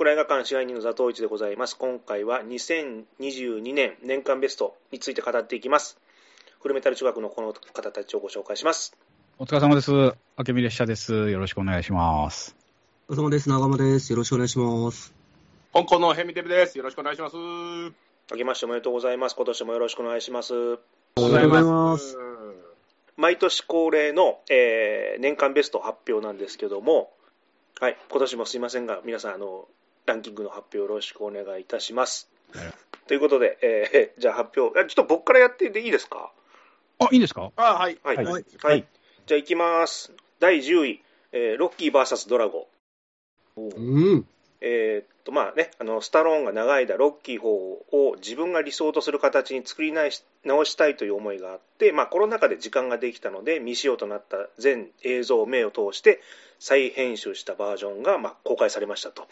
クラ映画館支配人の座頭市でございます。今回は2022年年間ベストについて語っていきます。フルメタル中学のこの方たちをご紹介します。お疲れ様です。明美列車です。よろしくお願いします。お疲れ様です。長間です。よろしくお願いします。香港のヘミテブです。よろしくお願いします。あけましておめでとうございます。今年もよろしくお願いします。おはようございます。毎年恒例の、えー年間ベスト発表なんですけども、はい、今年もすいませんが、皆さん、あの、ランキングの発表よろしくお願いいたします。はいということで、えー じゃあ発表、あちょっと僕からやってでいいですか？あ、いいんですか？あ、はい。はい。ははいい。じゃあ行きます。第10位、えーロッキー VS ドラゴン。うん。えーっと、まあね、あの、スタローンが長い間、ロッキー4を自分が理想とする形に作り直したいという思いがあって、まあ、コロナ禍で時間ができたので、未使用となった全映像、名を通して、再編集したバージョンが、まあ、公開されましたと。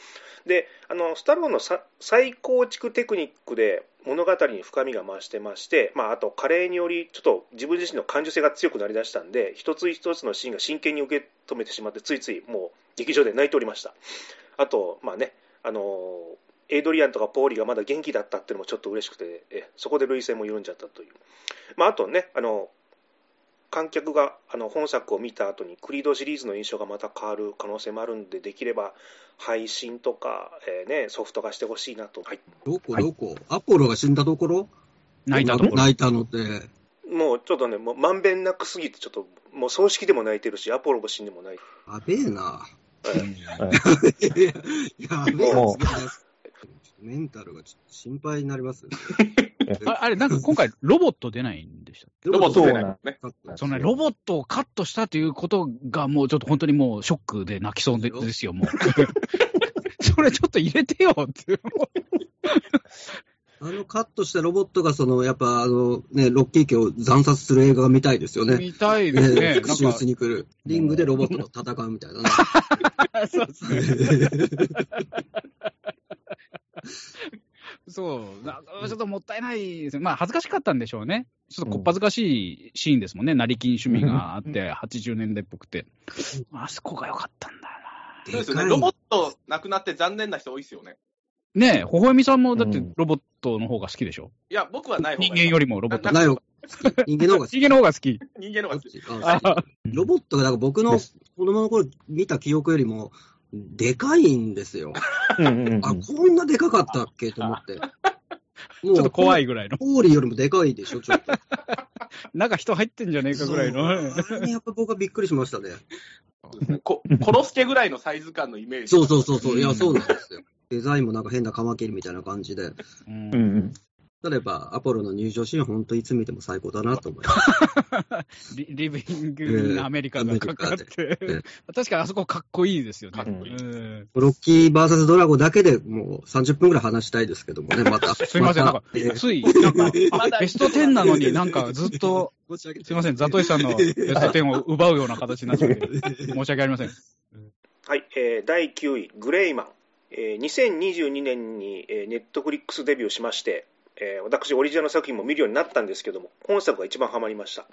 で、あの、スタローンの再構築テクニックで物語に深みが増してまして、まあ、あと、加齢により、ちょっと自分自身の感受性が強くなりだしたんで、一つ一つのシーンが真剣に受け止めてしまって、ついついもう劇場で泣いておりました。あと、まあね、あのエイドリアンとかポーリーがまだ元気だったっていうのもちょっと嬉しくて、えそこで涙腺も緩んじゃったという。まあ、あとね、あの、観客があの本作を見た後にクリードシリーズの印象がまた変わる可能性もあるんで、できれば配信とか、えーね、ソフト化してほしいなと。はい。どこはいどこ、アポロが死んだところ？泣いたところ？泣いたので。もうちょっとね、もうまんべんなくすぎて、ちょっともう葬式でも泣いてるし、アポロも死んでも泣いてやべえな。うんいやも。メンタルがちょっと心配になりますね。ああれ、なんか今回ロボット出ないんでしたっロボット出ないもんね。けそのね、ロボットをカットしたということがもうちょっと本当にもうショックで泣きそうでですよ、もう。それちょっと入れてよって。あのカットしたロボットが、その、やっぱ、あの、ね、ロッキー家を惨殺する映画が見たいですよね。見たいですねね。復讐しに来る。リングでロボットと戦うみたいな そうですね。そう、なちょっともったいないですね。まあ、恥ずかしかったんでしょうね。ちょっとこっぱずかしいシーンですもんね。成金趣味があって、80年代っぽくて。あそこが良かったんだよそうですよね。ロボットなくなって残念な人多いですよね。な。ねえ、ほほえみさんもだってうんロボットの方が好きでしょ？いや、僕はない方がいい人間よりもロボット。ないよ。人間の方が好き。人間の方が好き。人間の方が好き。ああロボットが、だから僕の子供の頃見た記憶よりも、でかいんですよ。あ、こんなでかかったっけと思って。もちょっと怖い。いぐらいの。ポーリーよりもでかいでしょ、ちょっと。中人入ってんじゃねえかぐらいの。そうあれにやっぱ僕はびっくりしましたね。こコロスケぐらいのサイズ感のイメージ。そうそうそうそう。いや、うんそうなんですよ。デザインもなんか変なカマキリみたいな感じで。うんうんうん例えば、アポロの入場シーンは本当いつ見ても最高だなと思います。リリビング・アメリカがかかって、え確かにあそこかっこいいですよね。かっこいいうんロッキー VS ドラゴンだけでもう30分ぐらい話したいですけどもね、また。すいません、なんかた、えつい、なんか、ベスト10なのになんかずっと、申し訳すいません、ザトイさんのベスト10を奪うような形になっちゃって、申し訳ありません。はい、えー第9位、グレイマン。2022年に、ネットフリックスデビューしまして、私、オリジナル作品も見るようになったんですけども、本作が一番ハマりました。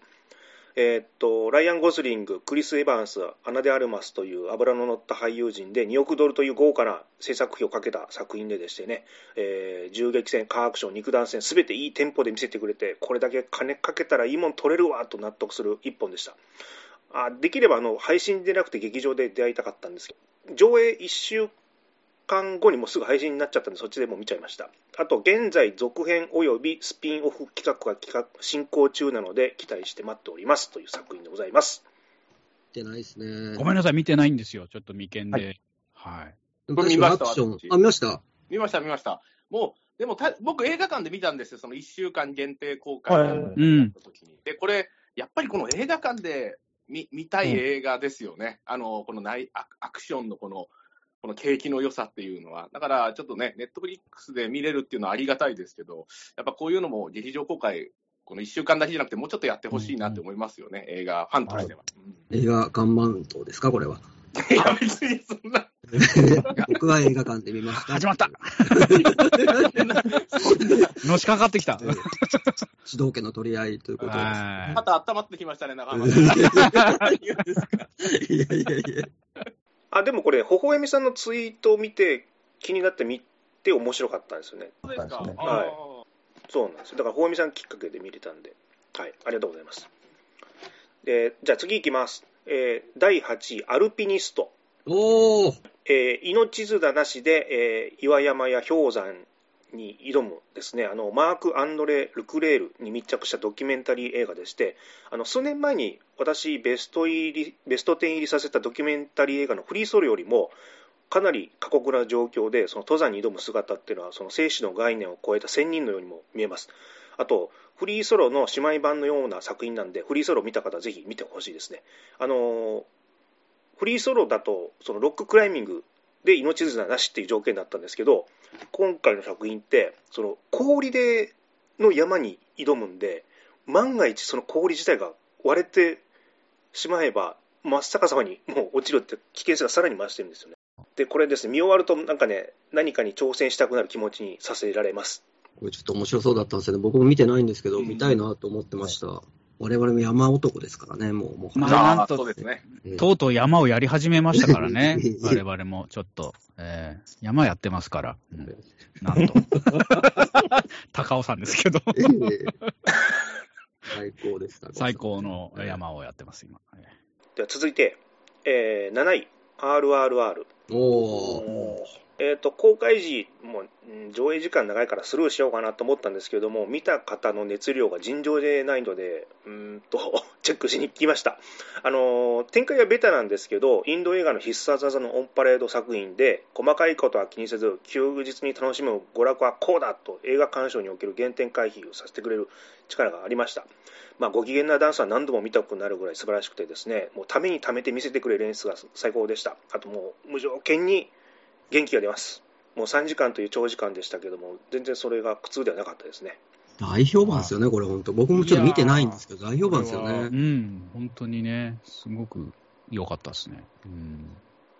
えーっと、ライアン・ゴズリング、クリス・エヴァンス、アナ・デ・アルマスという脂の乗った俳優陣で2億ドルという豪華な制作費をかけた作品ででしてね、えー銃撃戦、カーアクション、肉弾戦、すべていいテンポで見せてくれて、これだけ金かけたらいいもん取れるわと納得する一本でした。あできればあの配信でなくて劇場で出会いたかったんですけど、上映1週間後にもうすぐ配信になっちゃったんで、そっちでもう見ちゃいました。あと、現在、続編およびスピンオフ企画が企画進行中なので、期待して待っておりますという作品でございます。見てないですね。ごめんなさい、見てないんですよ。ちょっと未見で。はい。でもこれ見ました？あ、見ました見ました、見ました。もう、でもた、僕映画館で見たんですよ。その1週間限定公開はいだうんった時に。で、これ、やっぱりこの映画館で見見たい映画ですよね。あの、このないアアクションのこの、この景気の良さっていうのは。だから、ちょっとね、ネットフリックスで見れるっていうのはありがたいですけど、やっぱこういうのも劇場公開、この1週間だけじゃなくて、もうちょっとやってほしいなって思いますよね、映画ファンとしては。うん映画ガンマウントですか、これは。いや、別にそんな、僕は映画館で見ました。始まった のしかかってきた。えー主導権の取り合いということです。はまた温まってきましたね、中い浜さん。やいやいや。あ、でもこれ、微笑みさんのツイートを見て、気になって見て面白かったんですよね。そうですか。はいあそうなんですよ。だから、ほうみさんきっかけで見れたんで、はい、ありがとうございます。で、じゃあ次いきます。えー第8位、アルピニスト。おーえー命綱なしで、えー岩山や氷山に挑むですね、あの、マーク・アンドレ・ルクレールに密着したドキュメンタリー映画でして、あの、数年前に私、ベスト入り、ベスト10入りさせたドキュメンタリー映画のフリーソロよりも、かなり過酷な状況で、その登山に挑む姿っていうのは、その生死の概念を超えた仙人のようにも見えます。あと、フリーソロの姉妹版のような作品なんで、フリーソロを見た方はぜひ見てほしいですね。あのフリーソロだと、そのロッククライミングで命綱なしっていう条件だったんですけど、今回の作品って、その氷での山に挑むんで、万が一その氷自体が割れてしまえば、真っ逆さまにもう落ちるって危険性がさらに増してるんですよね。で、これですね、見終わるとなんかね、何かに挑戦したくなる気持ちにさせられます。これちょっと面白そうだったんですよね。僕も見てないんですけど、うん見たいなと思ってました。我々も山男ですからね、もう。もうまーあーなんとそうですね。えーとうとう山をやり始めましたからね。我々もちょっと、えー山やってますから。うんなんと。高尾山ですけど、えー 最高でした。最高の山をやってます、今。えでは続いて、えー7位、RRR。おー。えー、と公開時も上映時間長いからスルーしようかなと思ったんですけども見た方の熱量が尋常でないのでうんと チェックしに来ました、あの展開はベタなんですけどインド映画の必殺技のオンパレード作品で細かいことは気にせず休日に楽しむ娯楽はこうだと映画鑑賞における原点回避をさせてくれる力がありました。まあ、ご機嫌なダンスは何度も見たくなるぐらい素晴らしくてですねもうためにためて見せてくれる演出が最高でした。あともう無条件に元気が出ます。もう3時間という長時間でしたけども、全然それが苦痛ではなかったですね。大評判ですよね、これ本当。僕もちょっと見てないんですけど、大評判ですよこれはうね。ん、本当にね、すごく良かったですね。うん。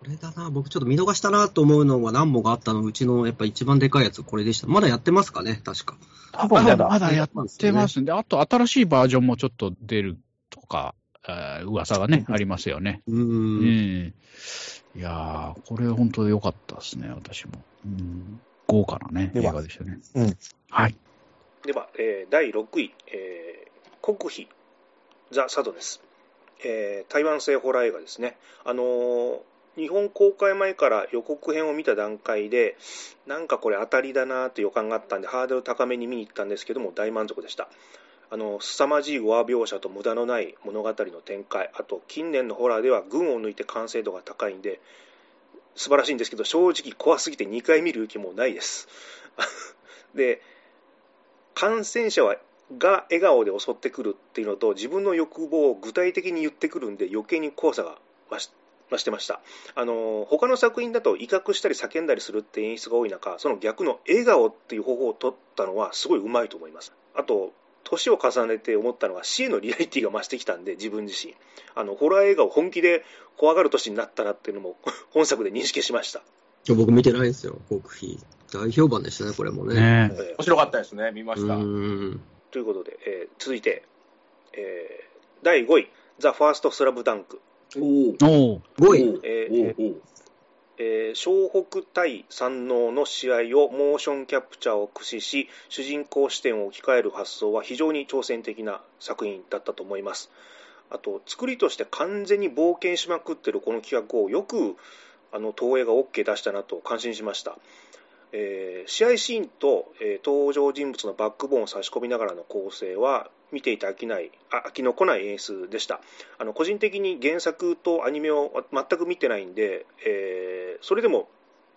これだな、僕ちょっと見逃したなと思うのが何本かあったのうちのやっぱ一番でかいやつこれでした。まだやってますかね、確か。まだ多分まだ。まだやってますんで、あと新しいバージョンもちょっと出るとか、えー噂がね、ありますよね。うんん。いやー、これ本当良かったですね、私も。うん。豪華なね、映では画でしたね。うん。はい。では、えー第6位、えー国費ザ・サドです、えー台湾製ホラー映画ですね。あのー日本公開前から予告編を見た段階で、なんかこれ当たりだなという予感があったんで、ハードル高めに見に行ったんですけども、大満足でした。あの凄まじいワー描写と無駄のない物語の展開、あと近年のホラーでは群を抜いて完成度が高いんで、素晴らしいんですけど、正直怖すぎて2回見る勇気もないです。で、感染者はが笑顔で襲ってくるっていうのと、自分の欲望を具体的に言ってくるんで、余計に怖さが増し増してました。あの他の作品だと威嚇したり叫んだりするって演出が多い中、その逆の笑顔っていう方法を取ったのはすごいうまいと思います。あと、年を重ねて思ったのは死へのリアリティが増してきたんで、自分自身。あの、ホラー映画を本気で怖がる年になったなっていうのも 本作で認識しました。今日僕見てないんですよ、国費。大評判でしたね、これもね。ねえ面白かったですね。見まうした。ということで、えー続いて、えー第5位、ザ・ファースト・スラムダンク。おーおー5位。えーおーおーえー湘北対山王の試合をモーションキャプチャーを駆使し主人公視点を置き換える発想は非常に挑戦的な作品だったと思います。あと作りとして完全に冒険しまくってるこの企画をよくあの東映が OK 出したなと感心しました、えー試合シーンと、えー登場人物のバックボーンを差し込みながらの構成は見ていて飽きないあ飽きのこない演出でしたあの個人的に原作とアニメを全く見てないんで、えーそれでも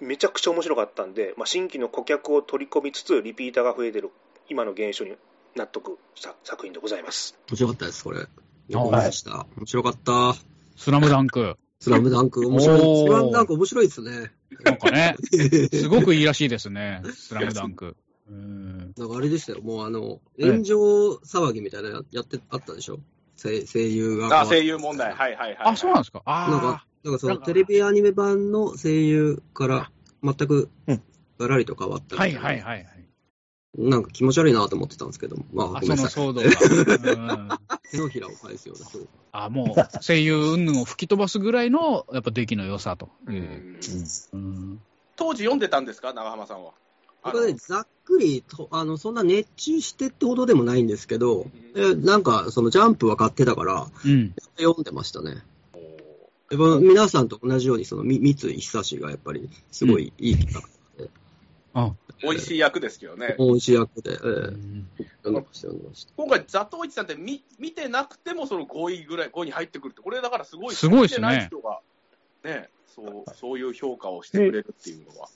めちゃくちゃ面白かったんで、まあ、新規の顧客を取り込みつつリピーターが増えてる今の現象に納得した作品でございます面白かったです、これ。よく見ました。面白かった。スラムダンク。スラムダンク、面白い。スラムダンク面白いですね。なんかね、すごくいいらしいですね、スラムダンク。うん。なんかあれでしたよ、もうあの、炎上騒ぎみたいなのやって、あったでしょ？声声優が。あ、声優問題。はいはいはい。あ、そうなんですか？なんあか、なんかそなんかのテレビアニメ版の声優から全くうんガラリと変わったはいいはいはいはい。なんか気持ち悪いなと思ってたんですけど、まあ、あ、ごめんなさい。その騒動が。う ん手のひらを返すような人。あ、もう、声優云々を吹き飛ばすぐらいの、やっぱ出来の良さと。うんうん。当時読んでたんですか、長浜さんは。僕はね、ざっくりと、あの、そんな熱中してってほどでもないんですけど、えなんか、そのジャンプは買ってたから、うん。読んでましたね。やっぱ皆さんと同じように、その、み三井久志がやっぱり、すごいいいキャラクターで、あ、美味しい役ですけどね。恩師役で、ええうん。今回、ザトウイチさんって見見てなくても、その5位ぐらい、5位に入ってくるって、これだからすごいすごいですね見てない人が、ね、そう、そういう評価をしてくれるっていうのは。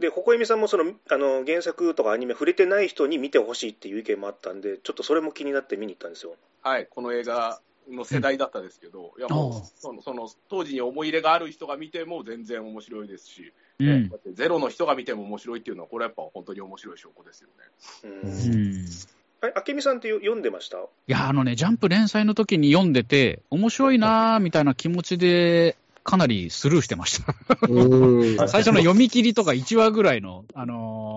で、ほこえみさんもそのあの原作とかアニメ触れてない人に見てほしいっていう意見もあったんで、ちょっとそれも気になって見に行ったんですよ。はい、この映画の世代だったですけど、いやもうそのその当時に思い入れがある人が見ても全然面白いですし、うんだってゼロの人が見ても面白いっていうのは、これやっぱ本当に面白い証拠ですよね。うんあけみさんって読んでました？いや、あのね、ジャンプ連載の時に読んでて、面白いなーみたいな気持ちで、かなりスルーしてました。うん。最初の読み切りとか1話ぐらいの、あのー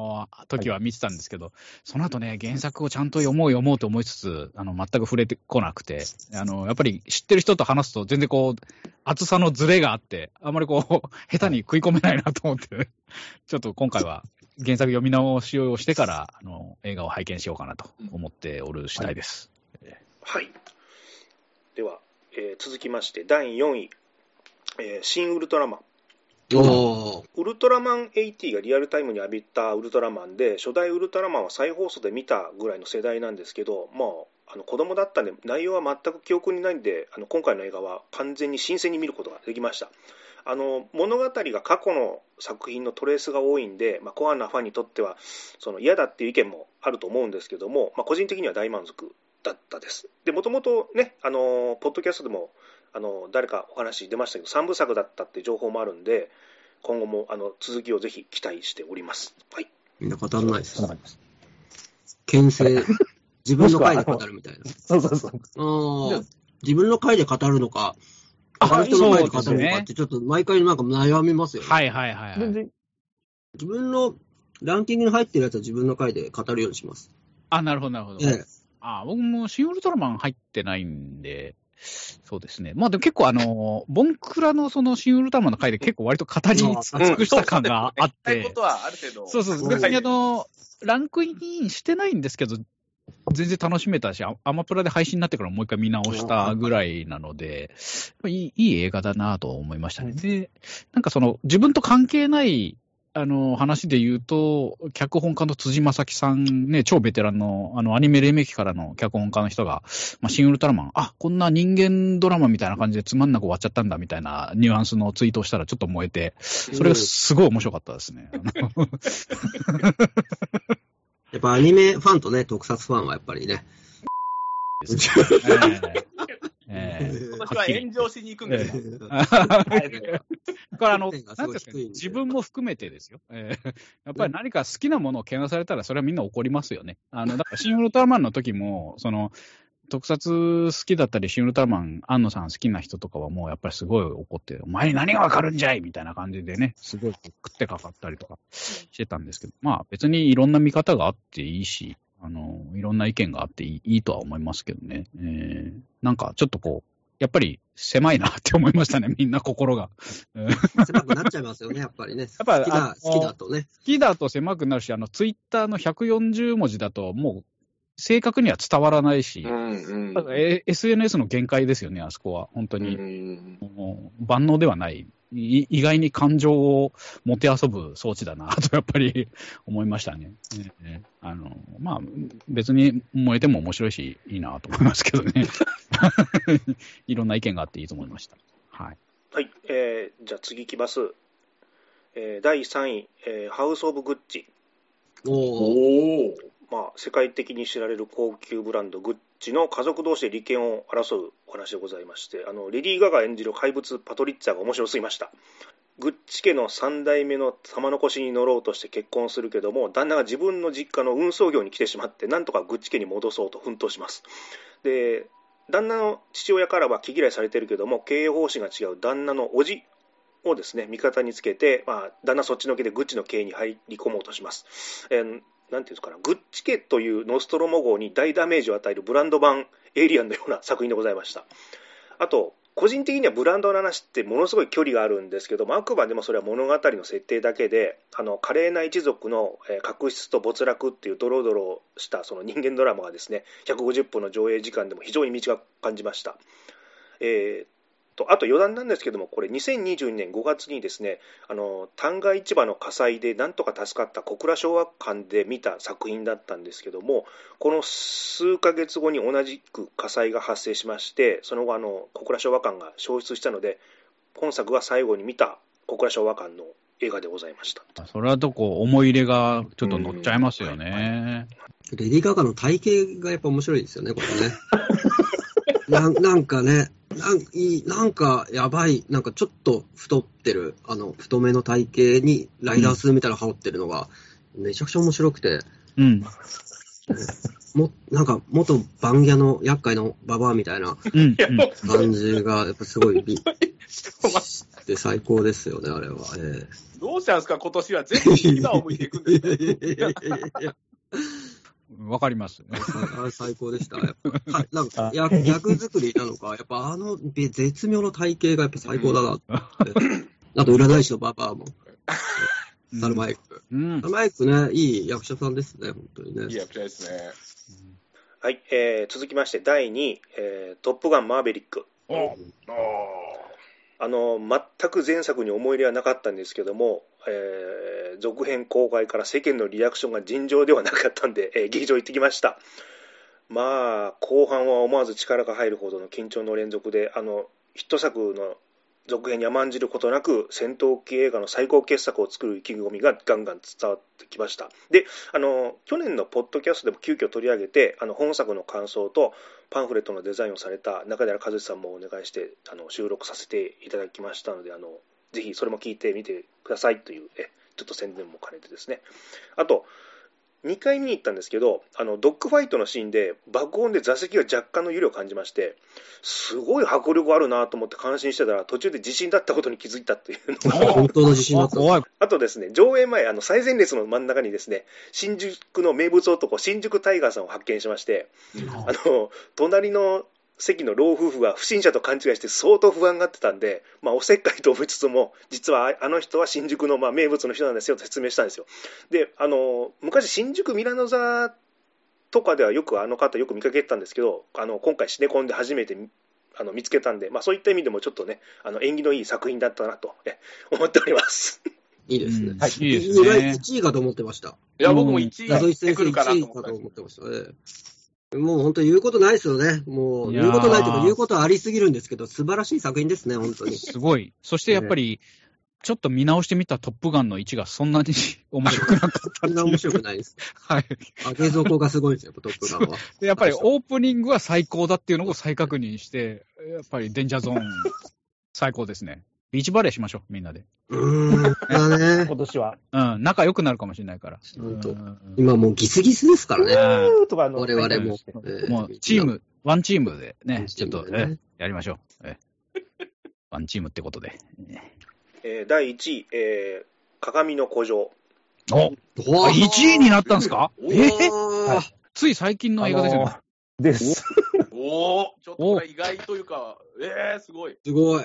時は見てたんですけど、その後ね、原作をちゃんと読もう読もうと思いつつ、あの、全く触れてこなくて、あの、やっぱり知ってる人と話すと全然こう、厚さのズレがあって、あんまりこう、下手に食い込めないなと思って、ちょっと今回は原作読み直しをしてから、あの、映画を拝見しようかなと思っておる次第です。はい。では、えー続きまして、第4位、えー新ウルトラマン。ウルトラマン80がリアルタイムに浴びたウルトラマンで、初代ウルトラマンは再放送で見たぐらいの世代なんですけど、まあ、あの子供だったんで、内容は全く記憶にないんで、あの今回の映画は完全に新鮮に見ることができました。あの物語が過去の作品のトレースが多いんで、まあ、コアなファンにとってはその嫌だっていう意見もあると思うんですけども、まあ、個人的には大満足だったです。で、もともとね、あの、ポッドキャストでも、あの、誰かお話出ましたけど、3部作だったっていう情報もあるんで、今後もあの続きをぜひ期待しております。はい。みんな語らないです。牽制、自分の回で語るみたいな。そうそうそう。自分の回で語るのか、他の人の回で語るのかって、ちょっと毎回なんか悩みますよね。はいはいはい、はい。自分のランキングに入ってるやつは自分の回で語るようにします。あ、なるほどなるほど。ええ。あ僕もシン・ウルトラマン入ってないんで、そうですね。まあでも結構あの、ボンクラのそのシン・ウルトラマンの回で結構割と語り尽くした感があって。言いたいこ、とはある程度。そうそう。そう、別にあの、ランクインしてないんですけど、全然楽しめたし、アアマプラで配信になってからもう一回見直したぐらいなので、いいいい映画だなと思いましたね。で、なんかその、自分と関係ない、あの、話で言うと、脚本家の辻正樹さんね、超ベテランの、あの、アニメ黎明期からの脚本家の人が、まあ、シン・ウルトラマン、あ、こんな人間ドラマみたいな感じでつまんなく終わっちゃったんだみたいなニュアンスのツイートをしたらちょっと燃えて、それがすごい面白かったですね。やっぱアニメファンとね、特撮ファンはやっぱりね。ええええ今年は炎上しに行くんですよ。これあの、なんですか自分も含めてですよ。ええやっぱり何か好きなものをけなされたら、それはみんな怒りますよね。あの、だから、シン・ウルトラマンの時も、その、特撮好きだったり、シン・ウルトラマン、安野さん好きな人とかはもうやっぱりすごい怒って、お前に何がわかるんじゃいみたいな感じでね、すごい食ってかかったりとかしてたんですけど、まあ別にいろんな見方があっていいし、あの、いろんな意見があっていいとは思いますけどね。えーなんかちょっとこう、やっぱり狭いなって思いましたね、みんな心が。えー狭くなっちゃいますよね、やっぱりね。やっぱ好きだ、好きだとね。好きだと狭くなるし、あの、ツイッターの140文字だと、もう、正確には伝わらないし、うんうん SNS の限界ですよね、あそこは。本当に、うん万能ではない。い意外に感情をもてあそぶ装置だな と、やっぱり思いましたね。ええあの、まあ、別に燃えても面白いし、いいなと思いますけどね。いろんな意見があっていいと思いました。はい。はい。えーじゃあ次いきます。えー第3位、えーハウス・オブ・グッチ。おお。まあ、世界的に知られる高級ブランドグッチの家族同士で利権を争うお話でございましてあのレディー・ガガ演じる怪物パトリッツァが面白すぎました。グッチ家の3代目の玉の輿に乗ろうとして結婚するけども旦那が自分の実家の運送業に来てしまってなんとかグッチ家に戻そうと奮闘します。で旦那の父親からは毛嫌いされてるけども経営方針が違う。旦那の叔父をですね味方につけて、まあ、旦那そっちのけでグッチの経営に入り込もうとします、えーなんていうんですかな、グッチ家というノストロモ号に大ダメージを与えるブランド版エイリアンのような作品でございました。あと、個人的にはブランドの話ってものすごい距離があるんですけども、あくまでもそれは物語の設定だけで、あの華麗な一族の確執と没落っていうドロドロしたその人間ドラマがですね、150分の上映時間でも非常に短く感じました。えーとあと余談なんですけども、これ2022年5月にですね、あの旦過市場の火災でなんとか助かった小倉昭和館で見た作品だったんですけども、この数ヶ月後に同じく火災が発生しまして、その後あの小倉昭和館が消失したので、本作が最後に見た小倉昭和館の映画でございました。それはとこ思い入れがちょっと乗っちゃいますよね。レディー・ガガの体型がやっぱ面白いですよね、これね。なんなんかね、なんいいなんかやばい、なんかちょっと太ってる、あの、太めの体型にライダースみたいなの羽織ってるのが、めちゃくちゃ面白くて、うん。も、なんか元バンギャの厄介なババアみたいなうん。うん感じが、やっぱすごいびで最高ですよね、あれは。えどうしたんですか、今年は全部今を向いていくんですか？えいやいやいやいやわかります。あれ最高でした。やっぱ はいなんか役役作りなのか、やっぱあのべ絶妙な体型がやっぱ最高だなって。あと占い師のババアも、サルマイク。うんサルマイクね、いい役者さんですね、本当にいいね。役者ですね。はい、えー続きまして第2位、えートップガンマーヴェリック。おあの全く前作に思い入れはなかったんですけども、えー続編公開から世間のリアクションが尋常ではなかったんで、えー劇場行ってきました。まあ、後半は思わず力が入るほどの緊張の連続で、あのヒット作の続編に甘んじることなく、戦闘機映画の最高傑作を作る意気込みがガンガン伝わってきました。で、あの去年のポッドキャストでも急遽取り上げて、あの本作の感想とパンフレットのデザインをされた中寺和志さんもお願いしてあの収録させていただきましたのであのぜひそれも聞いてみてくださいというえちょっと宣伝も兼ねてですねあと2回見に行ったんですけどあのドッグファイトのシーンで爆音で座席が若干の揺れを感じましてすごい迫力あるなと思って感心してたら途中で地震だったことに気づいたっていうのが 本当の自信だった。あ怖い。あとですね、上映前、あの最前列の真ん中にですね、新宿の名物男、新宿タイガーさんを発見しまして、あの、隣の席の老夫婦が不審者と勘違いして相当不安がってたんで、まあ、おせっかいと思いつつも、実はあの人は新宿のまあ名物の人なんですよと説明したんですよ。で、あの、昔新宿ミラノ座とかではよくあの方よく見かけてたんですけど、あの、今回シネコンで初めてあの見つけたんで、まあ、そういった意味でもちょっとね、あの縁起のいい作品だったなとえ思っております。いいですね。うんはいいいです意外ね。1位かと思ってました。いや、僕も1位謎井先生してくるかなと1位思ったんですかと思ってましたね。もう本当言うことないですよね。もう言うことないというか言うことありすぎるんですけど、素晴らしい作品ですね、本当に。すごい。そしてやっぱり、ちょっと見直してみたトップガンの位置がそんなに 面白くなかったそんな面白くないです。はい。あ、映像効果すごいですよ、トップガンは。でやっぱりオープニングは最高だっていうのを再確認して、やっぱりデンジャーゾーン、最高ですね。ビーチバレーしましょう、みんなで。うーん、だね。今年は。うん、仲良くなるかもしれないから。本当うん今もうギスギスですからね。うんとかの我々も。えーもうチーム、ワンチームでね、ちょっと、ねえやりましょう。えワンチームってことで。えー第1位、えー鏡の古城。おおあ !1 位になったんですか？おえーーつい最近の映画ですよね。あのーです。おおちょっとこれ意外というか、えー、すごい。すごい。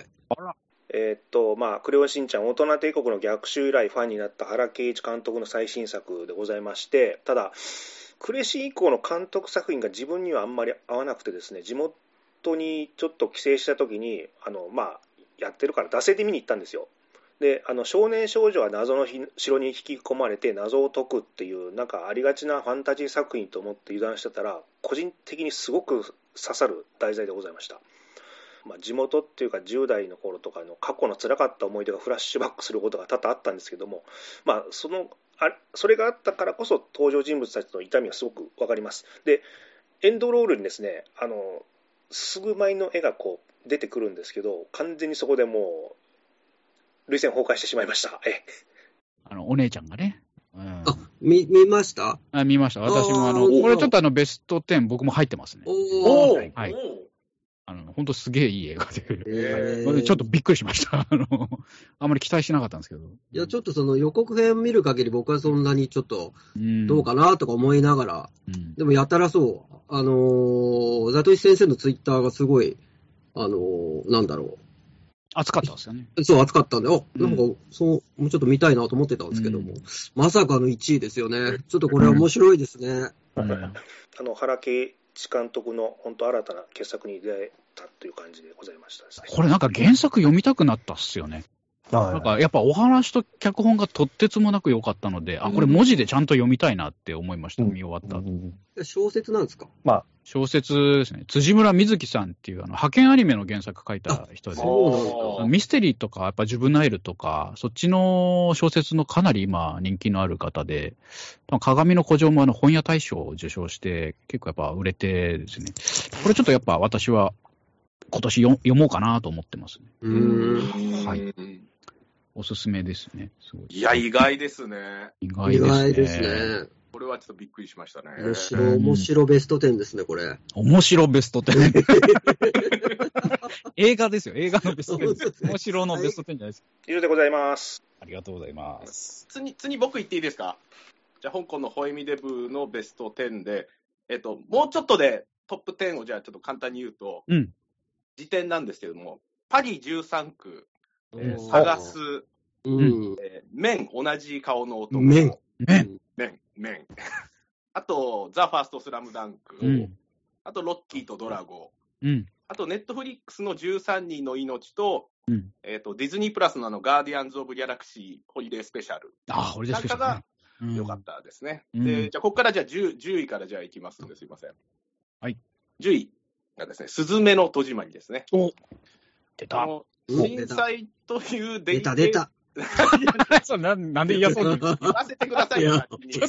えーっと、まあ、クレヨンしんちゃん、大人帝国の逆襲以来ファンになった原敬一監督の最新作でございまして、ただ、クレシ以降の監督作品が自分にはあんまり合わなくてですね、地元にちょっと帰省した時に、あの、まあ、やってるから惰性で見に行ったんですよ。で、あの、少年少女は謎の城に引き込まれて謎を解くっていう、なんかありがちなファンタジー作品と思って油断してたら、個人的にすごく刺さる題材でございました。まあ、地元っていうか10代の頃とかの過去の辛かった思い出がフラッシュバックすることが多々あったんですけども、まあ、そのあそれがあったからこそ登場人物たちの痛みがすごく分かりますでエンドロールにですねあのすぐ前の絵がこう出てくるんですけど完全にそこでもう涙腺崩壊してしまいましたえあの、お姉ちゃんがね。うんあ、見、見ました？あ見ました。私もあの、これちょっとあの、ベスト10僕も入ってますね。おー。おーはいおあの、本当すげえいい映画で。えちょっとびっくりしました。あの、あんまり期待してなかったんですけど。いや、ちょっとその予告編見る限り僕はそんなにちょっとうんどうかなとか思いながら、うんでもやたらそう、あのー、ザト先生のツイッターがすごい、あの、なんだろ熱かったですよね。う。そう、暑かったんで、あ、うんなんか、そう、もうちょっと見たいなと思ってたんですけども、まさかの1位ですよね。ちょっとこれは面白いですね。うんあの原敬一監督の本当新たな傑作に出会えたという感じでございましたね。これなんか原作読みたくなったっすよね。はいなんかやっぱお話と脚本がとってつもなく良かったので、あ、これ文字でちゃんと読みたいなって思いました、うん見終わった後。うん小説なんですか？小説ですね。辻村瑞希さんっていうあの派遣アニメの原作書いた人で。そうなんだミステリーとか、やっぱジュブナイルとか、そっちの小説のかなり今人気のある方で、鏡の古城もあの本屋大賞を受賞して、結構やっぱ売れてですね。これちょっとやっぱ私は今年読読もうかなと思ってますね。うーん。はいい。おすすめですね。すごい。いや、意外ですね。意外意ですね。外ですね。これはちょっとびっくりしましたね。面白い、面白ベスト10ですね、これ。面白ベスト10。映画ですよ。映画のベスト10です。面白のベスト10じゃないです。以上でございます。ありがとうございます。次、次僕言っていいですか？じゃあ、香港のホエミデブのベスト10で、えっと、もうちょっとでトップ10をじゃあちょっと簡単に言うと、うん時点なんですけども、パリ13区、探す、うん。えー面、同じ顔の男。面。ね。面、面。あと、ザ・ファースト・スラムダンク。うん。あと、ロッキーとドラゴうん。あと、ネットフリックスの13人の命と、うん。えっ、と、ディズニープラスのあの、ガーディアンズ・オブ・ギャラクシーホリデースペシャル。あ、俺ですけどなんかね。うんよかったですね。うんで、じゃあ、ここからじゃあ 10, 10位からじゃあいきますので、すいません。はい。10位がですね、スズメの戸締まりですね。お出た。震災というデ出た、出た。そうなんなんで嫌そうに。言わせてくださいよ、いや先に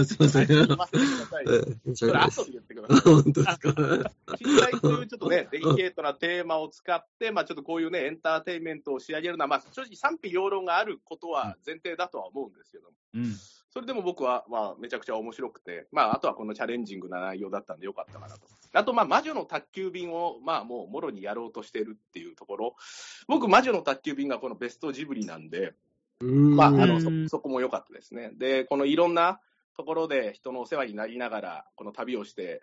あすいません。言わせてくださいよ。うんそれ後で言ってください。本当ですか？震災というちょっとね、デリケートなテーマを使って、まあちょっとこういうね、エンターテインメントを仕上げるのは、まあ正直賛否両論があることは前提だとは思うんですけども、うん。それでも僕は、まあめちゃくちゃ面白くて、まああとはこのチャレンジングな内容だったんでよかったかなと。あと、まあ魔女の宅急便を、まあもうもろにやろうとしてるっていうところ、僕魔女の宅急便がこのベストジブリなんで、うんまあ、あうんのそそこも良かったですね。で、このいろんなところで人のお世話になりながら、この旅をして、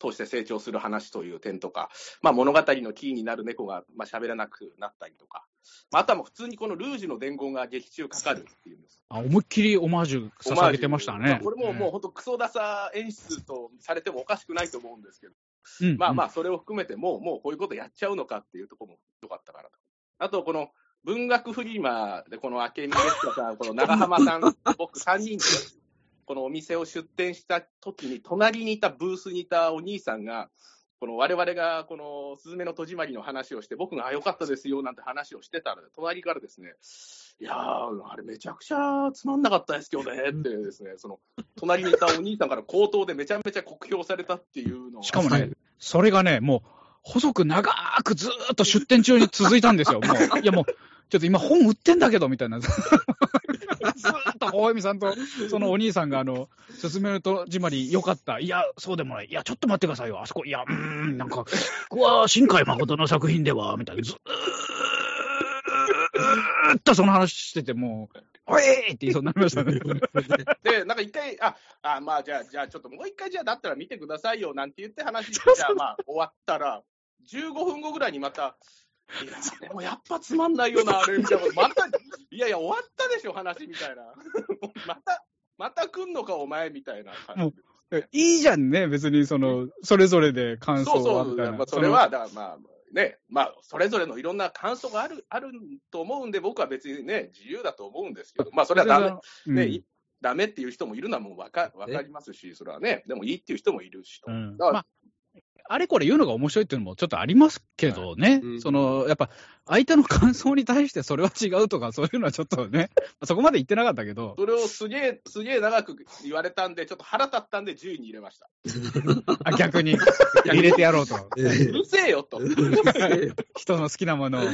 通して成長する話という点とか、まあ、物語のキーになる猫がまあ喋らなくなったりとか、まあ、あとはもう普通にこのルージュの伝言が劇中かかるっていうんです。あ、思いっきりオマージュ捧げてましたね。これももう本当、クソダサ演出とされてもおかしくないと思うんですけど、うん、まあまあ。あ、それを含めて、もう、もうこういうことやっちゃうのかっていうところも良かったかなと。あと、この文学フリーマーで、この明美ゲストさん、この長浜さん、僕3人で、このお店を出店した時に、隣にいたブースにいたお兄さんが、この我々がこのスズメの戸締まりの話をして、僕があ良かったですよなんて話をしてたら、隣からですね、いやー、あれめちゃくちゃつまんなかったですけどねってですね、その隣にいたお兄さんから口頭でめちゃめちゃ酷評されたっていうのをしかもね、それがね、もう、細く長くずーっと出店中に続いたんですよ。もう、いやもう、ちょっと今本売ってんだけど、みたいな。ずーっと大泉さんと、そのお兄さんが、あの、進めるとじまり良かった。いや、そうでもない。いや、ちょっと待ってくださいよ。あそこ、いや、うーん、なんか、ここは新海誠の作品では、みたいな。ずーっとその話してて、もう、おいーって言いそうになりましたね。で、なんか一回、あ、あまあじゃあ、じゃあちょっともう一回じゃあだったら見てくださいよなんて言って話して、じゃあまあ終わったら、15分後ぐらいにまた、いや、でもやっぱつまんないよな、あれ、みたいな。また、いやいや、終わったでしょ、話、みたいな。また、また来んのか、お前、みたいな感じ。いいじゃんね、別に、その、それぞれで感想そうそう、それは、だからまあ、ね、まあ、それぞれのいろんな感想がある、あると思うんで、僕は別にね、自由だと思うんですけど、まあ、それはダメ、うんね、いダメっていう人もいるのはもうわかわかりますし、それはね、でもいいっていう人もいるしと。うんだからまあ、あれこれ言うのが面白いっていうのもちょっとありますけどね、うん。そのやっぱ相手の感想に対してそれは違うとか、そういうのはちょっとね、そこまで言ってなかったけど、それをすげえ、すげえ長く言われたんで、ちょっと腹立ったんで10位に入れました。あ逆に。入れてやろうと、えうるせえよと。え人の好きなものを。もう。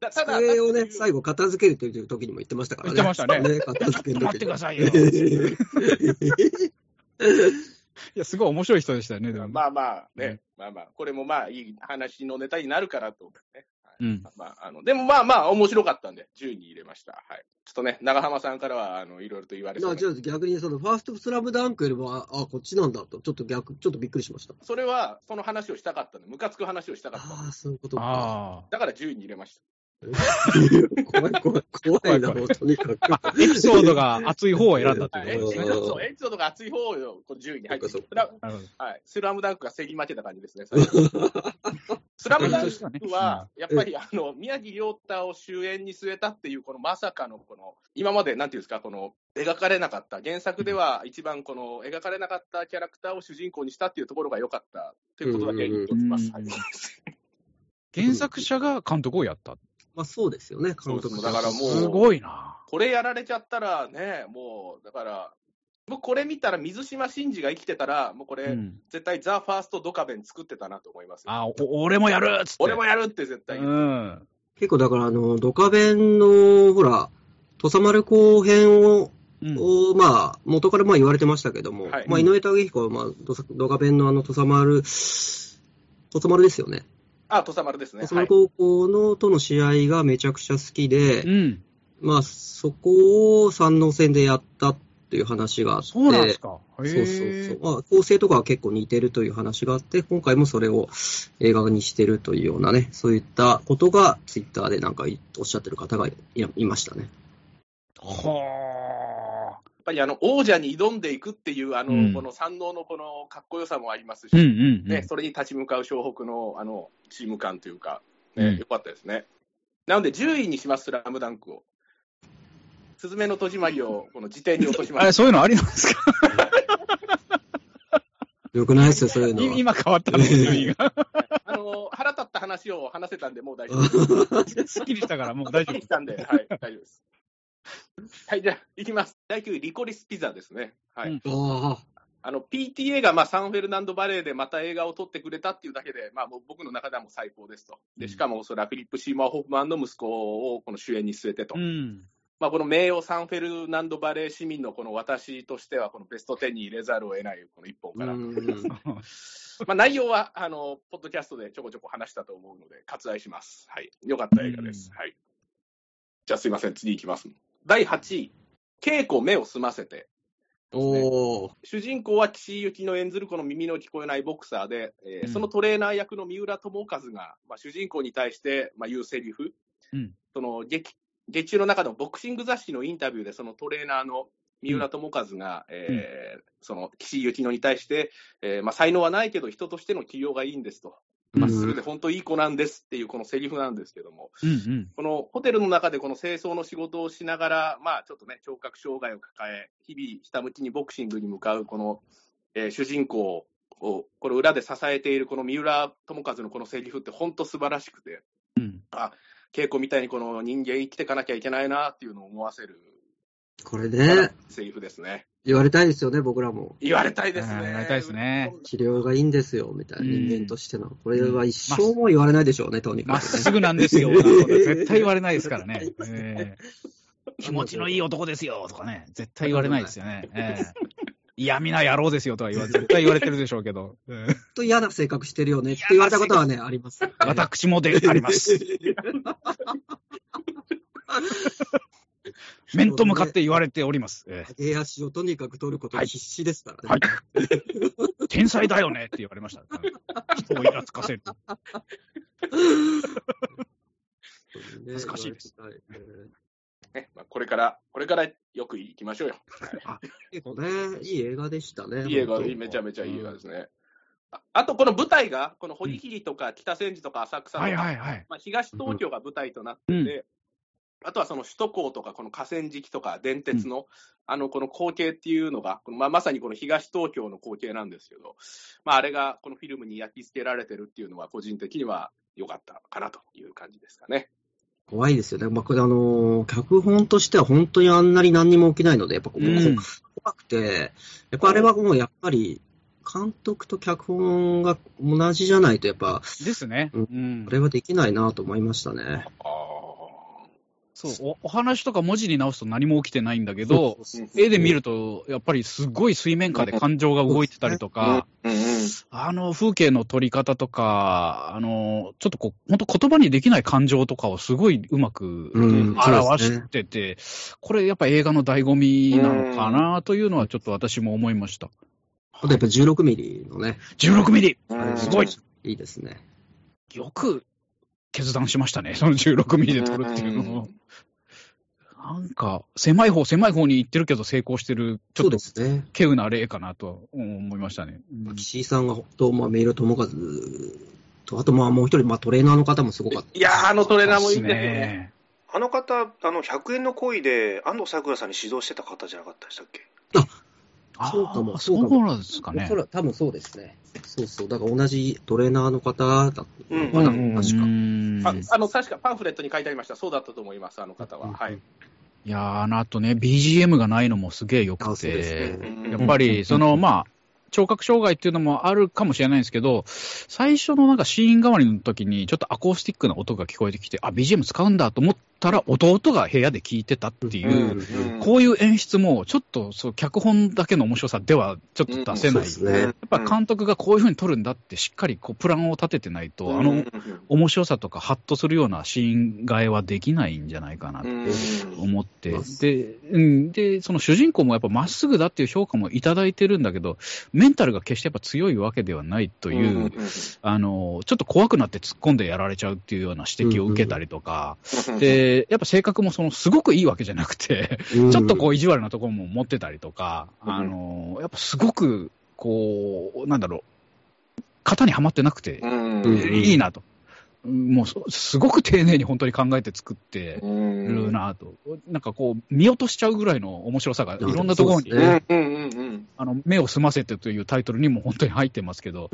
だただ、それをね、最後片付けるという時にも言ってましたからね。言ってましたね。片付ける時。待ってくださいよ。いや、すごい面白い人でしたよね、でも。まあまあね、うんまあまあ、これもまあいい話のネタになるかなと思ってね。はうん。まあ、あの、でもまあまあ、面白かったんで、10位に入れました。はい。ちょっとね、長浜さんからは、あの、いろいろと言われそうななじゃあ逆にそのファーストスラムダンクよりも、あ、あこっちなんだと、ちょっと逆、ちょっとびっくりしました。それは、その話をしたかったんで、ムカつく話をしたかったんでああ、そういうことか。あだから10位に入れました。怖い怖い、怖いな、もうとにかく。あ。エピソードが熱い方を選んだとはい、いうことですね。うんそうエピソードが熱い方をこの10位に入って。はい、スラムダンクが競り負けた感じですね。スラムダンクは、やっぱりあの宮城亮太を主演に据えたっていう、このまさかのこの、今までなんていうんですか、この描かれなかった、原作では一番この描かれなかったキャラクターを主人公にしたっていうところが良かったということだけ言っておきます。原作者が監督をやった。まあそうですよね、監督そうですだからもうすごいな。これやられちゃったらね、もう、だから、僕これ見たら水島新司が生きてたら、もうこれ、うん。絶対ザ・ファーストドカベン作ってたなと思いますよ。あ、お俺もやるっつって。俺もやるって絶対う言う、ん。結構だから、あの、ドカベンの、ほら、土佐丸後編を、うん。をまあ、元からまあ言われてましたけども、はいまあ、井上武彦は、まあ、ドサドカベンのあの、土佐丸、土佐丸ですよね。あ、土佐丸ですね。土佐はい、丸高校のとの試合がめちゃくちゃ好きで、うん。まあ、そこを三能戦でやったっていう話があって、そうなんですか。へそうそうそう。まあ、構成とかは結構似てるという話があって、今回もそれを映画にしてるというようなね、そういったことがツイッターでなんかおっしゃってる方がいいましたね。はぱりあの王者に挑んでいくっていう、あの、うんこの三能のこのかっこよさもありますし、あ。うんうんうん。ね、それに立ち向かう湘北のあのチーム感というか、ね、うんよかったですね。なので、10位にします、スラムダンクを。すずめの戸締まりをこの辞典に落としまあれ、す。そういうのありなんですか？よくないですよ、そういうのは。今変わったの、順位が。あの腹立った話を話せたんで、もう大丈夫です。すっきりしたから、もう大丈夫。来たんで、はい、大丈夫です。はい、じゃあ、いきます。第9位、リコリスピザですね。はい。うんああの、PTA が、まあ、サンフェルナンドバレーでまた映画を撮ってくれたっていうだけで、まあ、もう僕の中ではもう最高ですと。で、しかも、それはフィリップ・シーマー・ホフマンの息子をこの主演に据えてと。うん。まあ、この名誉サンフェルナンドバレー市民のこの私としては、このベスト10に入れざるを得ないこの一本あ。かなと。うん まあ、内容は、あの、ポッドキャストでちょこちょこ話したと思うので、割愛します。はい。よかった映画です。うんはい。じゃあ、すいません。次いきます。第8位、稽古目を澄ませて。おー。主人公は岸井ゆきの演ずるこの耳の聞こえないボクサーで、えーうん。そのトレーナー役の三浦友和が、まあ、主人公に対して、まあ、言うセリフ、うん。その劇劇中の中のボクシング雑誌のインタビューで、そのトレーナーの三浦友和が、えーその岸井ゆきのに対して、えーまあ、才能はないけど、人としての器用がいいんですと、まっすぐで本当いい子なんですっていうこのセリフなんですけども、うんうん。このホテルの中でこの清掃の仕事をしながら、まあちょっとね、聴覚障害を抱え、日々ひたむきにボクシングに向かうこの、えー主人公を、これ裏で支えているこの三浦友和のこのセリフって本当素晴らしくて、うん。稽古みたいにこの人間生きていかなきゃいけないなっていうのを思わせるこれね、セリフですね。言われたいですよね、僕らも。言われたいですね。うん言われたいですね治療がいいんですよ、みたいなうん人間としての。これは一生も言われないでしょうね、とにまっかくね。すぐなんですよ。なるほど絶対言われないですからね。気持ちのいい男ですよとかね、絶対言われないですよね。ええ嫌味な野郎ですよとか言わ絶対言われてるでしょうけど、ええ本当嫌な性格してるよねって言われたことはね、あります。私もであります。面と向かって言われております。ええ上足をとにかく取ることに必死ですからね。はい 天才だよねって言われました。人をイラつかせる。ね恥ずかしいです。はいえーねまあ、これから、これからよく行きましょうよ。結構ね、いい映画でしたね。いい映画、めちゃめちゃいい映画ですね。ああと、この舞台が、この堀切とか北千住とか浅草とか、はいはいはい。まあ、東東京が舞台となってて、あとはその首都高とか、この河川敷とか電鉄の、あの、この光景っていうのが、このまあ、まさにこの東東京の光景なんですけど、まあ、あれがこのフィルムに焼き付けられてるっていうのは、個人的には良かったかなという感じですかね。怖いですよね。まあ、これあのー脚本としては本当にあんなに何にも起きないので、やっぱこう、うん怖くて、やっぱあれはもうやっぱり、監督と脚本が同じじゃないと、やっぱ、ですね。ううんこれはできないなと思いましたね。あそうお、お話とか文字に直すと何も起きてないんだけど、絵で見ると、やっぱりすごい水面下で感情が動いてたりとか、うんうんうんあの風景の撮り方とか、あの、ちょっとこう、本当言葉にできない感情とかをすごいうまくうん表してて、これやっぱ映画の醍醐味なのかなというのはちょっと私も思いました。あとやっぱ16ミリのね、16ミリすごいいいですね。よく決断しましたね、その16ミリで撮るっていうのを。なんか、狭い方、狭い方に行ってるけど成功してる、ちょっとですね。稀有な例かなとは思いましたね。うん岸井さんが本当、まあ、メール友和と、あとまあもう一人、まあトレーナーの方もすごかった。いやー、あのトレーナーもいいですよね。ね。あの方、あの、100円の恋で安藤サクラさんに指導してた方じゃなかったでしたっけ？あそうかもあそうかもそうなんですかねそ。ら多分そうですね。そうそう。だから同じトレーナーの方だったうんのかな、うん確か。うんああの、確かパンフレットに書いてありました。そうだったと思います、あの方は。はい。いやー、あとね、BGM がないのもすげえよくて、ねうんやっぱり、その、まあ、聴覚障害っていうのもあるかもしれないんですけど、最初のなんかシーン代わりの時に、ちょっとアコースティックな音が聞こえてきて、あ、BGM 使うんだと思ったら、弟が部屋で聞いてたっていう、うんこういう演出も、ちょっと、そう、脚本だけの面白さでは、ちょっと出せない。そうですね。やっぱ監督がこういうふうに撮るんだって、しっかりこうプランを立ててないと、あのうん。うん面白さとか、ハッとするようなシーン替えはできないんじゃないかなとうん。思って、うん。で、うん、で、その主人公もやっぱまっすぐだっていう評価もいただいてるんだけど、メンタルが決してやっぱ強いわけではないという、うんうんあの、ちょっと怖くなって突っ込んでやられちゃうっていうような指摘を受けたりとか、うんで、やっぱ性格もその、すごくいいわけじゃなくて、うん。ちょっとこう意地悪なところも持ってたりとか、うんあの、やっぱすごく、こう、なんだろう、型にはまってなくて、うんうん。いいなと。もうそ、すごく丁寧に本当に考えて作ってうんるなと。なんかこう、見落としちゃうぐらいの面白さがいろんなところに、ねあの、目を澄ませてというタイトルにも本当に入ってますけど、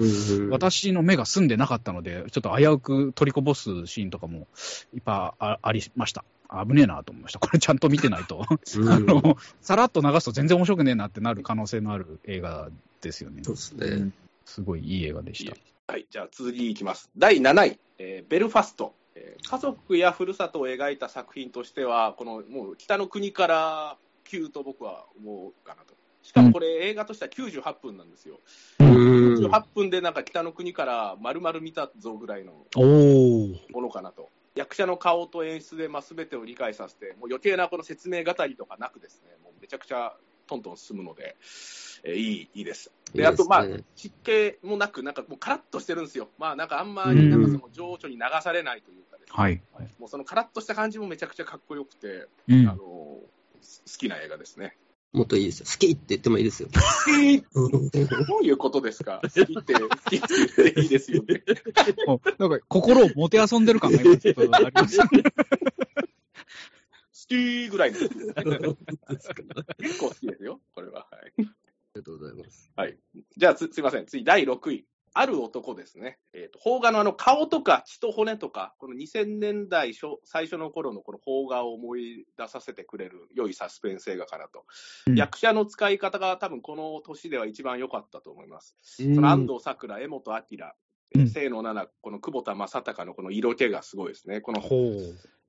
私の目が澄んでなかったので、ちょっと危うく取りこぼすシーンとかもいっぱいあありました。危ねえなと思いました。これちゃんと見てないと。うんあの、さらっと流すと全然面白くねえなってなる可能性のある映画ですよね。そうですね。すごいいい映画でした。はい、じゃあ次いきます。第7位、えーベルファスト。えー家族やふるさとを描いた作品としては、このもう北の国から級と僕は思うかなと。しかもこれ、映画としては98分なんですよ。うん98分でなんか北の国から丸々見たぞぐらいの。ものかなと。役者の顔と演出で、まあ、全てを理解させて、もう余計なこの説明語りとかなくですね、もうめちゃくちゃトントン進むので、えーいい、いいです。で、あと、まあ、湿気もなく、なんかもうカラッとしてるんですよ。まあ、なんかあんまり、なんかその情緒に流されないというかですね、はい。もうそのカラッとした感じもめちゃくちゃかっこよくて、うんあの好きな映画ですね。もっといいですよ。好きって言ってもいいですよ。好きどういうことですか好きって、好きって言っていいですよね。なんか心をもてあそんでる感が今ちょっとありますね。好きぐらいの。結構好きですよ、これは。はいありがとうございます。じゃあす、すいません。次、第6位。ある男ですね。えっ、と、邦画のあの、顔とか血と骨とか、この2000年代初最初の頃のこの邦画を思い出させてくれる良いサスペンス映画かなと。うん役者の使い方が多分この年では一番良かったと思います。そその安藤サクラ、江本明、うん清野この久保田正孝のこの色気がすごいですね。この。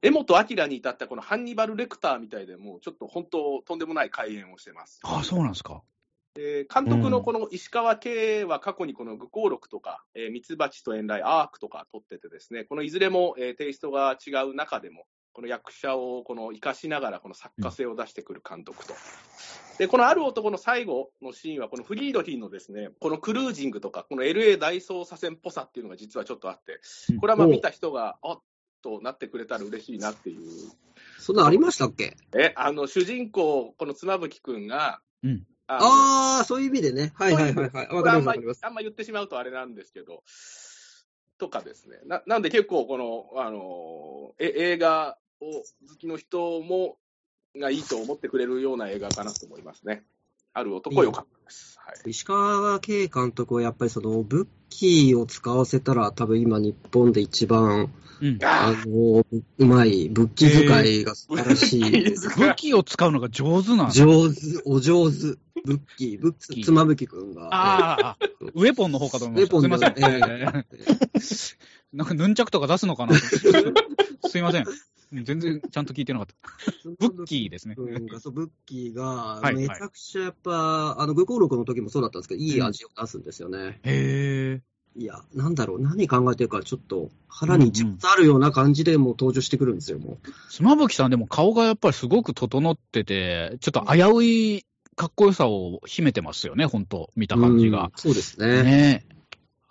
江本明に至ったこのハンニバル・レクターみたいで、もうちょっと本当、とんでもない開演をしてます。ああ、そうなんですか。で監督のこの石川圭は過去にこの愚行録とか、えーミツバチと遠雷、アークとか撮っててですね、このいずれも、えーテイストが違う中でも、この役者をこの生かしながら、この作家性を出してくる監督と。で、このある男の最後のシーンは、このフリードヒンのですね、このクルージングとか、この LA 大捜査線っぽさっていうのが実はちょっとあって、これはまあ見た人が、あっとなってくれたら嬉しいなっていう。そんなありましたっけ？え、あの、主人公、この妻夫木くんが、うんあのああ、そういう意味でね。はいはいはいはい。わかりますわかります。あんま言ってしまうとあれなんですけど、とかですね。ななんで結構この、あのえ映画を好きの人も、がいいと思ってくれるような映画かなと思いますね。ある男良かったです。はい。石川圭監督はやっぱりその武器を使わせたら多分今日本で一番うん。ああのうまい武器使いが素晴らしい。で す武器を使うのが上手なんだ。上手、お上手。武器、武器、妻夫木くんが。ああ、ウェポンの方かと思いました。ウェポンすいません。でええ なんかヌンチャクとか出すのかなと思ってすいません。全然ちゃんと聞いてなかった。ブッキーですね。そうブッキーが、はいめちゃくちゃやっぱ、あの、愚行録の時もそうだったんですけど、いい味を出すんですよね。へえ。いや、なんだろう、何考えてるか、ちょっと腹にちょっとあるような感じでもう登場してくるんですよ、も妻夫木さんでも顔がやっぱりすごく整ってて、ちょっと危ういかっこよさを秘めてますよね、本当見た感じが。そうですね。ねえ。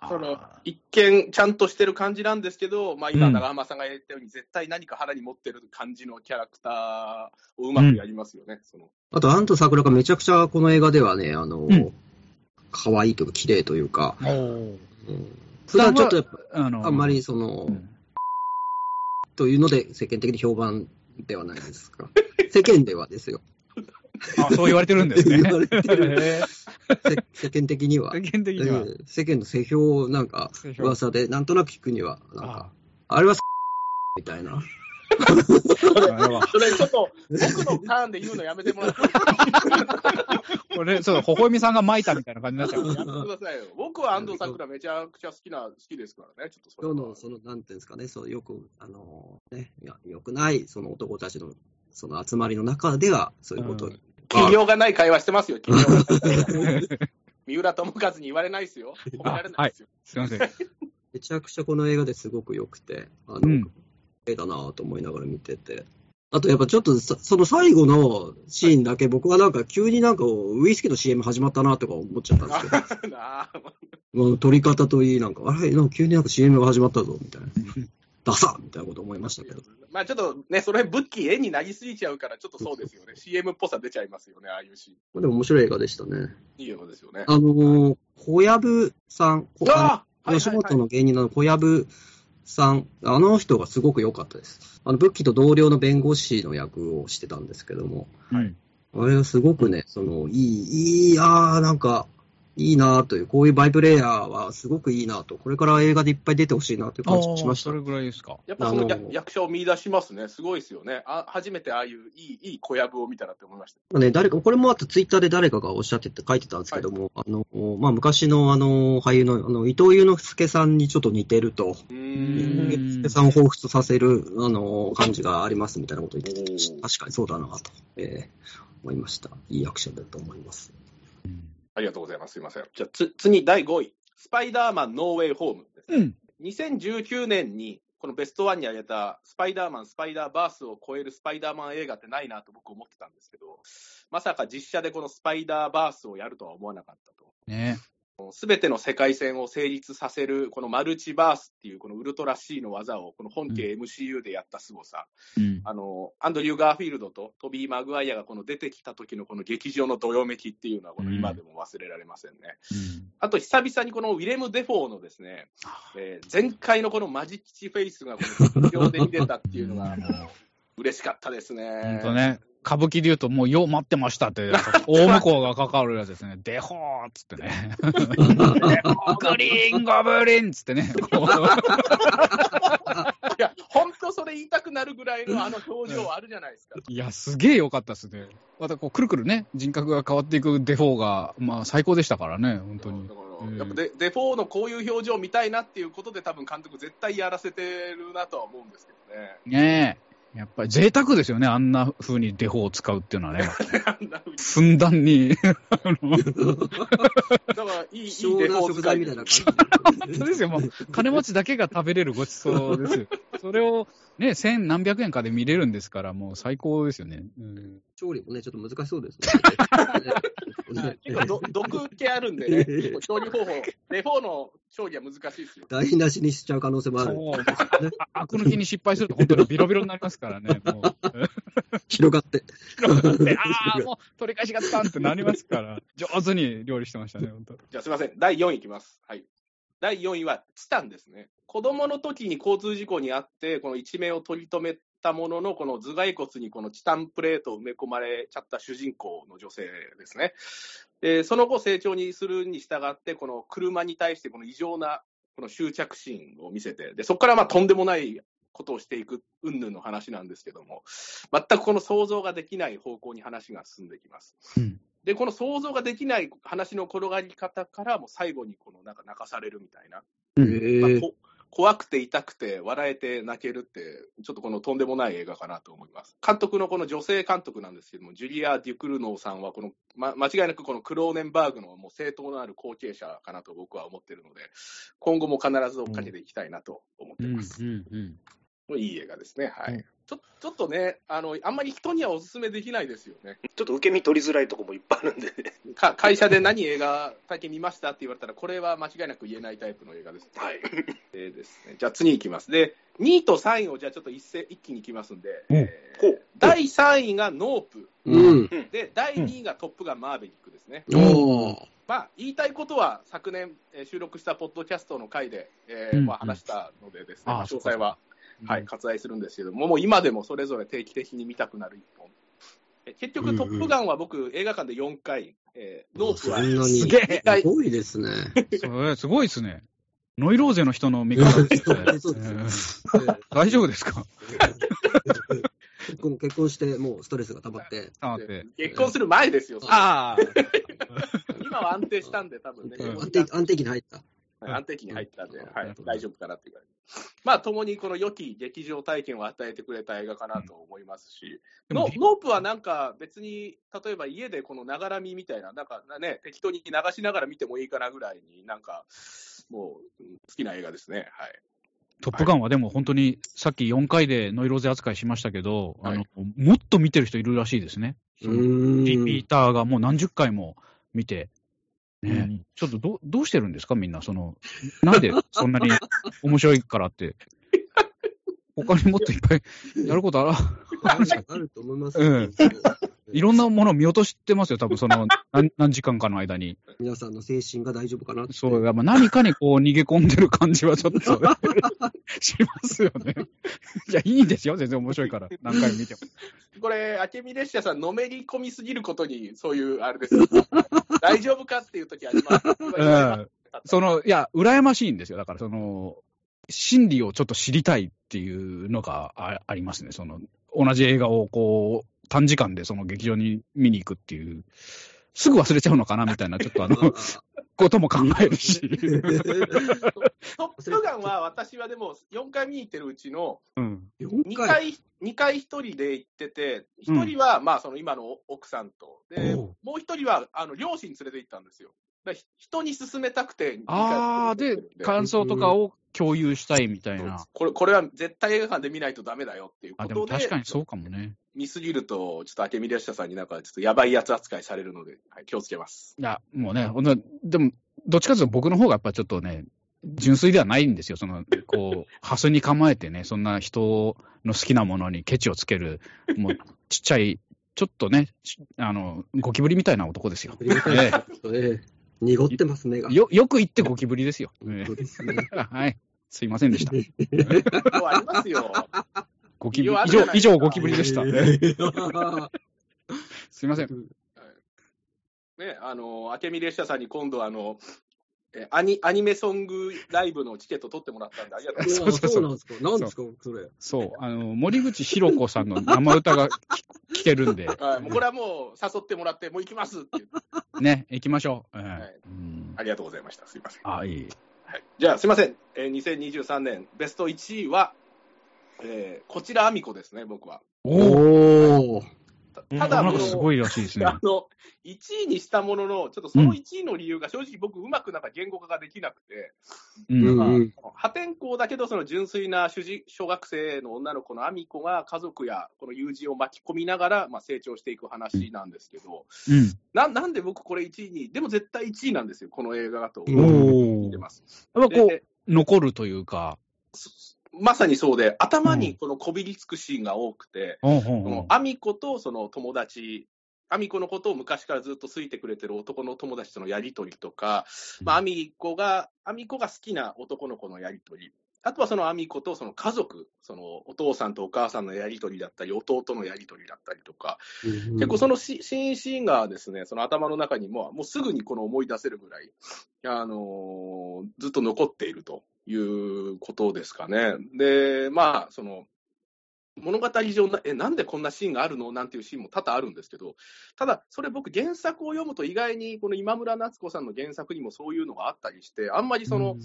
そのあ一見ちゃんとしてる感じなんですけど、まあ、今、うん長浜さんが言ったように、絶対何か腹に持ってる感じのキャラクターをうまくやりますよね。そのあと、安藤桜がめちゃくちゃこの映画ではね、あの、うん可愛いというか、綺麗というか、ん普段ちょっとやっぱ、あのあんまりその、うんというので世間的に評判ではないですか。世間ではですよ。あ、そう言われてるんですね。言われてる世間的には。ー世間的には。ええ世間の世評なんか噂で、なんとなく聞くには、なんあか、あれはみたいな。それちょっと、僕のターンで言うのやめてもらって これ、そう、微笑みさんが巻いたみたいな感じになっちゃう。やめてくださいよ。僕は安藤サクラめちゃくちゃ好きな、好きですからね。ちょっとそれは今日の、その、なんていうんですかね、そう、よく、あの、ね、いや、よくない、その男たちの、その集まりの中では、そういうこと企業がない会話してますよ、企業がない。三浦友和に言われないですよ。褒められないですよ。すいません。めちゃくちゃこの映画ですごく良くて、あの、うん映画だなと思いながら見てて。あとやっぱちょっとさその最後のシーンだけ僕はなんか急になんかウイスキーの CM 始まったなとか思っちゃったんですけど、ああまあ撮り方といいなんか、あれ？なんか急になんか CM が始まったぞみたいな。ダサみたいなこと思いましたけど。まあちょっとね、その辺、ブッキー絵になりすぎちゃうから、ちょっとそうですよね。CM っぽさ出ちゃいますよね、ああいうシーン。まあでも面白い映画でしたね。いいのですよね。あのー、小籔さん、こああの吉本の芸人の小籔さん、あの人がすごく良かったです。あの、ブッキーと同僚の弁護士の役をしてたんですけども、はい。あれはすごくね、その、いい、いい、あー、なんか、いいなという、こういうバイプレイヤーはすごくいいなと、これから映画でいっぱい出てほしいなという感じがしましたそ。れぐらいですか。やっぱその役者を見出しますね。すごいですよね。あ初めてああいういいいい小籔を見たなって思いました。まあね、誰か、これもあとツイッターで誰かがおっしゃってて書いてたんですけども、あの、まあ、昔のあの、俳優の、あの、伊藤祐之介さんにちょっと似てると、ううーんん。祐之介さんを彷彿とさせる、あの、感じがありますみたいなことを言ってて、確かにそうだなと、えー思いました。いい役者だと思います。ありがとうございます。すいません。じゃあ、つ次、第5位。スパイダーマンノーウェイホームですね。うん。2019年に、このベストワンに挙げたスパイダーマン、スパイダーバースを超えるスパイダーマン映画ってないなと僕思ってたんですけど、まさか実写でこのスパイダーバースをやるとは思わなかったと。ねすべての世界線を成立させる、このマルチバースっていうこのウルトラ C の技を、この本家 MCU でやった凄さ、うん。あの、アンドリュー・ガーフィールドとトビー・マグワイアがこの出てきた時のこの劇場のどよめきっていうのは、この今でも忘れられませんね。あと、久々にこのウィレム・デフォーのですね、えー前回のこのマジキチフェイスがこの劇場で見れたっていうのが、もう、嬉しかったですね。本当ね。歌舞伎で言うと、もう、よう待ってましたって、大向こうがかかるやつですね。デホーっつってね。グリーンゴブリンっつってね。いや、本当それ言いたくなるぐらいのあの表情あるじゃないですか。いや、すげえ良かったですね。またこう、くるくるね、人格が変わっていくデフォーが、まあ、最高でしたからね、本当にだ。からうんやっぱデデフォーのこういう表情見たいなっていうことで、多分監督、絶対やらせてるなとは思うんですけどね。ねえ。やっぱり贅沢ですよね、あんな風にデフォーを使うっていうのはね。ふんだんに。あのだから、いい、いいデフォみたいな感じ。そうですよ、もう、金持ちだけが食べれるごちそうですよ。それを、ね、千何百円かで見れるんですから、もう最高ですよね。うん、調理もね、ちょっと難しそうですね。結構ど毒気あるんでね、結構調理方法、デフォーの調理は難しいですよ。台無しにしちゃう可能性もある。そうあ悪抜きに失敗すると、本当にビロビロになりますからね、もう。広がって。でああ、もう取り返しがつかんってなりますから、上手に料理してましたね、本当。じゃあすみません、第4位いきます。はい。第4位は、チタンですね。子供の時に交通事故にあって、この一命を取り留めたものの、この頭蓋骨にこのチタンプレートを埋め込まれちゃった主人公の女性ですね。で、その後成長にするに従って、この車に対してこの異常なこの執着心を見せて、で、そこからまあとんでもないことをしていく、云々の話なんですけども、全くこの想像ができない方向に話が進んできます。うんで、この想像ができない話の転がり方から、もう最後にこのなんか泣かされるみたいな、まあこ怖くて痛くて笑えて泣けるって、ちょっとこのとんでもない映画かなと思います。監督のこの女性監督なんですけども、ジュリア・デュクルノーさんはこの、ま、間違いなくこのクローネンバーグのもう正当のある後継者かなと僕は思ってるので、今後も必ず追っかけていきたいなと思ってうんます。うんうんいい映画ですね。はい。うんちょちょっとねあの、あんまり人にはお勧めできないですよね。ちょっと受け身取りづらいところもいっぱいあるんでね。か会社で何映画最近見ましたって言われたら、これは間違いなく言えないタイプの映画です。はい。えーですね、じゃあ次いきます。で、2位と3位をじゃあちょっと一斉一気にいきますんで、うんえー第3位がノープ、うん。で、第2位がトップガンマーヴェリックですね。おー。まあ、言いたいことは昨年、えー収録したポッドキャストの回で、えーうんまあ、話したのでですね、詳細は、はい、うん割愛するんですけども、もう今でもそれぞれ定期的に見たくなる一本。え結局、トップガンは僕、映画館で4回、えーノープは。すげえすごいですね。それすごいですね。ノイローゼの人の見方ですね大丈夫ですか？結婚結婚して、もうストレスが溜まって。あって。結婚する前ですよ、ああ。今は安定したんで、多分ね、安定安定期に入った。はい安定期に入ったんで、うんはい、大丈夫かなっていう感じ。まあ、共にこの良き劇場体験を与えてくれた映画かなと思いますし、でもノノープはなんか別に、例えば家でこのながら見みたいな、なんかね、適当に流しながら見てもいいかなぐらいになんか、もううん好きな映画ですね。はい。トップガンはでも本当に、さっき4回でノイローゼ扱いしましたけど、はいあの、もっと見てる人いるらしいですね。うーん。リピーターがもう何十回も見て、ね、うんちょっとどどうしてるんですか、みんな。その、なんでそんなに面白いからって。他にもっといっぱいやることあら、あるあると思いますよ。うんいろんなものを見落としてますよ、多分その 何何時間かの間に。皆さんの精神が大丈夫かなって。そう、やっぱ何かにこう逃げ込んでる感じはちょっと しますよね。いや、いいんですよ、全然面白いから、何回も見ても。これ、明美列車さん、のめり込みすぎることに、そういう、あれですよ。大丈夫かっていう時あります。うんその、いや、羨ましいんですよ。だから、その、心理をちょっと知りたいっていうのがあありますね。その、同じ映画をこう、短時間でその劇場に見に行くっていう、すぐ忘れちゃうのかなみたいな、ちょっとあの、ことも考えるし。トップガンは私はでも4回見に行ってるうちのうん。4 2回。回、二回1人で行ってて、1人はまあその今の奥さんと、でもう1人はあの両親連れて行ったんですよ。人に勧めたくて、ああ、で、感想とかを共有したいみたいな。これこれは絶対映画館で見ないとダメだよっていうあ、ことで、でも確かにそうかもね。見すぎると、ちょっと明美列車さんになんかちょっとやばいやつ扱いされるので、はい、気をつけます。いや、もうね、ほんとでも、どっちかというと僕の方がやっぱちょっとね、純粋ではないんですよ。その、こう、ハスに構えてね、そんな人の好きなものにケチをつける、もう、ちっちゃい、ちょっとね、しあの、ゴキブリみたいな男ですよ。えええ濁ってますね。えよ、よく言ってゴキブリですよ。えそうですね。え はい。すいませんでした。ありますよ。ゴキブリ以上、以上ゴキブリでした。た。すいません。ね、あの、明美列車さんに今度あの、えアニアニメソングライブのチケット取ってもらったんで、ありがとうございます。そうそうそうそうなんですか。なんですか、それ。そう、あの、森口博子さんの生歌が聞 聞けるんで、はい、もうこれはもう誘ってもらって、もう行きますってね、行きましょう。ええはいうんありがとうございました。すいません。あ、いい。はい、じゃあ、すいません。えー2023年ベスト1位は、えーこちらアミコですね、僕は。おー。たうんただ、なんかすごいらしいですね。あの、1位にしたものの、ちょっとその1位の理由が正直僕うまくなんか言語化ができなくて、うん。破天荒だけど、その純粋な主人小学生の女の子のアミコが家族やこの友人を巻き込みながら、まあ、成長していく話なんですけど、うん。ななんで僕これ1位に、でも絶対1位なんですよ、この映画だと。うんおお。見てます。やっぱこでう、残るというか、まさにそうで、頭にこのこびりつくシーンが多くて、うんうんこのアミコとその友達、アミコのことを昔からずっと好いてくれてる男の友達とのやりとりとか、まあ、アミコが、アミコが好きな男の子のやりとり、あとはそのアミコとその家族、そのお父さんとお母さんのやりとりだったり、弟のやりとりだったりとか、結構そのシシーンシーンがですね、その頭の中にも、もうすぐにこの思い出せるぐらい、あのーずっと残っているということですかね。で、まあ、その、物語上な、え、なんでこんなシーンがあるの？なんていうシーンも多々あるんですけど、ただ、それ僕、原作を読むと意外に、この今村夏子さんの原作にもそういうのがあったりして、あんまりその、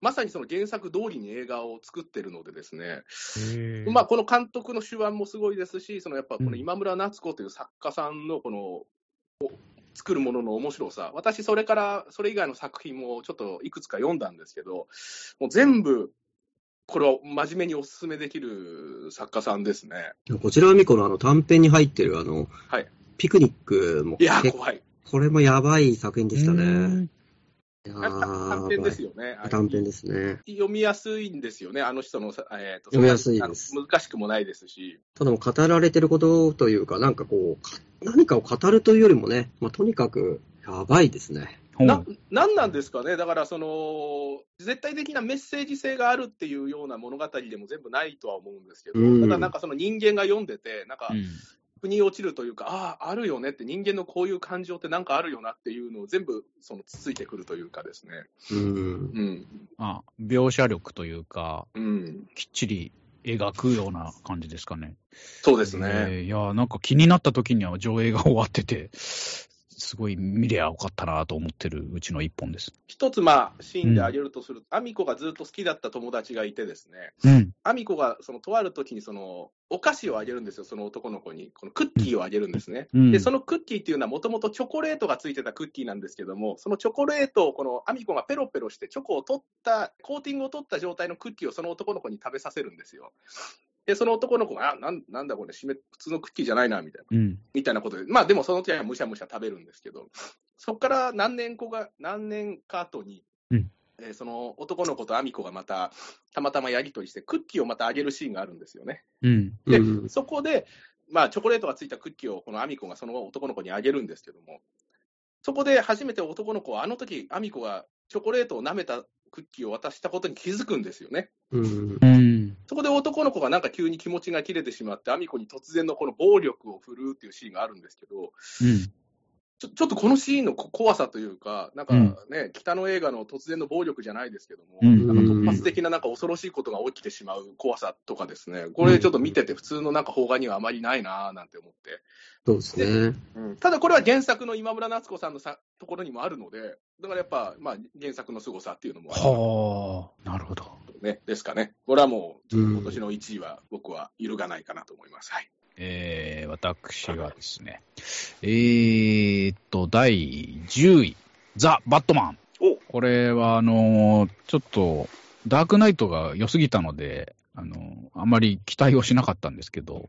まさにその原作通りに映画を作ってるのでですね、まあ、この監督の手腕もすごいですし、そのやっぱこの今村夏子という作家さんのこの、お作るものの面白さ、私、それからそれ以外の作品もちょっといくつか読んだんですけど、もう全部、これを真面目にお勧めできる作家さんですね。こちらはみこのあの短編に入ってるあの、はいピクニックもいや怖い。これもやばい作品でしたうね。短編ですよね。ー短編ですね。読みやすいんですよね、あの人のさ、えーと 読みやすいです。あの難しくもないですし、ただ語られてることというか、なんかこう、か何かを語るというよりもね、まあ、とにかくやばいですね。ななんなんですかね、だからその、絶対的なメッセージ性があるっていうような物語でも全部ないとは思うんですけど、うん。ただなんかその人間が読んでて、なんかうん腑に落ちるというか、ああ、あるよねって、人間のこういう感情ってなんかあるよなっていうのを全部そのつついてくるというかですね。うん。うん。あ描写力というか、うん。きっちり描くような感じですかね。そうですね。えーいや、なんか気になった時には上映が終わってて、すごい見りゃよかったなと思ってるうちの一本です。一つ、まあ、シーンで挙げるとすると、アミコがずっと好きだった友達がいてですね、うん。アミコがそのとある時にそのお菓子をあげるんですよ、その男の子に。このクッキーをあげるんですね。うんで、そのクッキーっていうのはもともとチョコレートがついてたクッキーなんですけども、そのチョコレートをこのアミコがペロペロしてチョコを取った、コーティングを取った状態のクッキーをその男の子に食べさせるんですよ。で、その男の子が、あ、なんなんだこれ、普通のクッキーじゃないな、みたいな。うん。みたいなことで、まあでもその時はむしゃむしゃ食べるんですけど、そこから何年後が、何年か後に、うんえーその男の子とアミコがまた、たまたまやりとりして、クッキーをまたあげるシーンがあるんですよね。うん。で、うんそこで、まあ、チョコレートがついたクッキーをこのアミコがその男の子にあげるんですけども、そこで初めて男の子は、あの時アミコがチョコレートを舐めたクッキーを渡したことに気づくんですよね。うん。うん。そこで男の子がなんか急に気持ちが切れてしまって、アミコに突然のこの暴力を振るうっていうシーンがあるんですけど、うん。ちょちょっとこのシーンのこ怖さというか、なんかうん。ね、北の映画の突然の暴力じゃないですけども、うんなんか突発的ななんか恐ろしいことが起きてしまう怖さとかですね、これちょっと見てて、普通のなんか邦画にはあまりないなぁなんて思って、そうですね。ただこれは原作の今村夏子さんのさところにもあるので、だからやっぱ、まあ、原作の凄さっていうのもあはあ、なるほど。るね、ですかね、これはもう、今年の1位は、僕は揺るがないかなと思います。はいえー、私がですね、えーっと、第10位、ザ・バットマン。おこれは、あのーちょっと、ダークナイトが良すぎたので、あのーあまり期待をしなかったんですけど、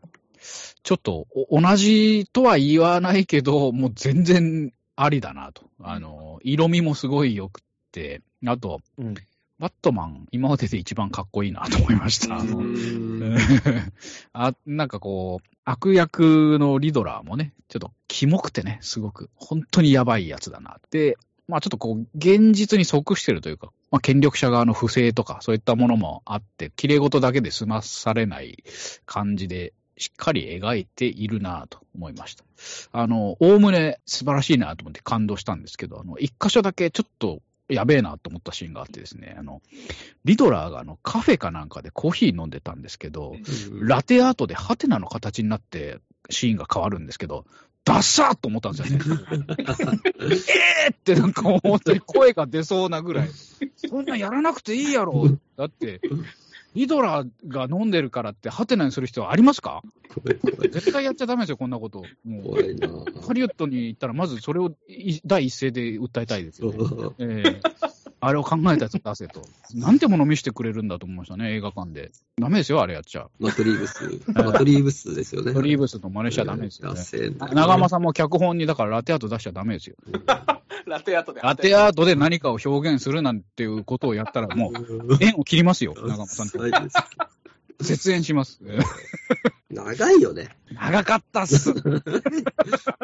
ちょっと、お同じとは言わないけど、もう全然ありだなと。あのー色味もすごい良くって、あと、うんバットマン、今までで一番かっこいいなと思いました。あなんかこう、悪役のリドラーもね、ちょっとキモくてね、すごく、本当にやばいやつだな。で、まあちょっとこう、現実に即してるというか、まあ権力者側の不正とか、そういったものもあって、綺麗事だけで済まされない感じで、しっかり描いているなと思いました。あの、おおむね素晴らしいなと思って感動したんですけど、あの、一箇所だけちょっとやべえなと思ったシーンがあってですね、あの、リドラーがあのカフェかなんかでコーヒー飲んでたんですけど、ラテアートでハテナの形になってシーンが変わるんですけど、ダッサーと思ったんですよね。えーってなんかもう本当に声が出そうなぐらい。そんなやらなくていいやろ。だって、リドラーが飲んでるからってハテナにする必要ありますか？絶対やっちゃダメですよ、こんなこと。もう、ハリウッドに行ったらまずそれをい第一声で訴えたいですよね。ええあれを考えたやつ出せと。なんてもの見せてくれるんだと思いましたね、映画館で。ダメですよ、あれやっちゃ。マトリーブス。マトリーブスですよね。トリーブスの真似しちゃダメですよね長間さんも脚本にだからラテアート出しちゃダメですよ。ラテアートで。ラテアートで何かを表現するなんていうことをやったらもう、縁を切りますよ、長間さんと。絶縁します。長いよね。長かったっす。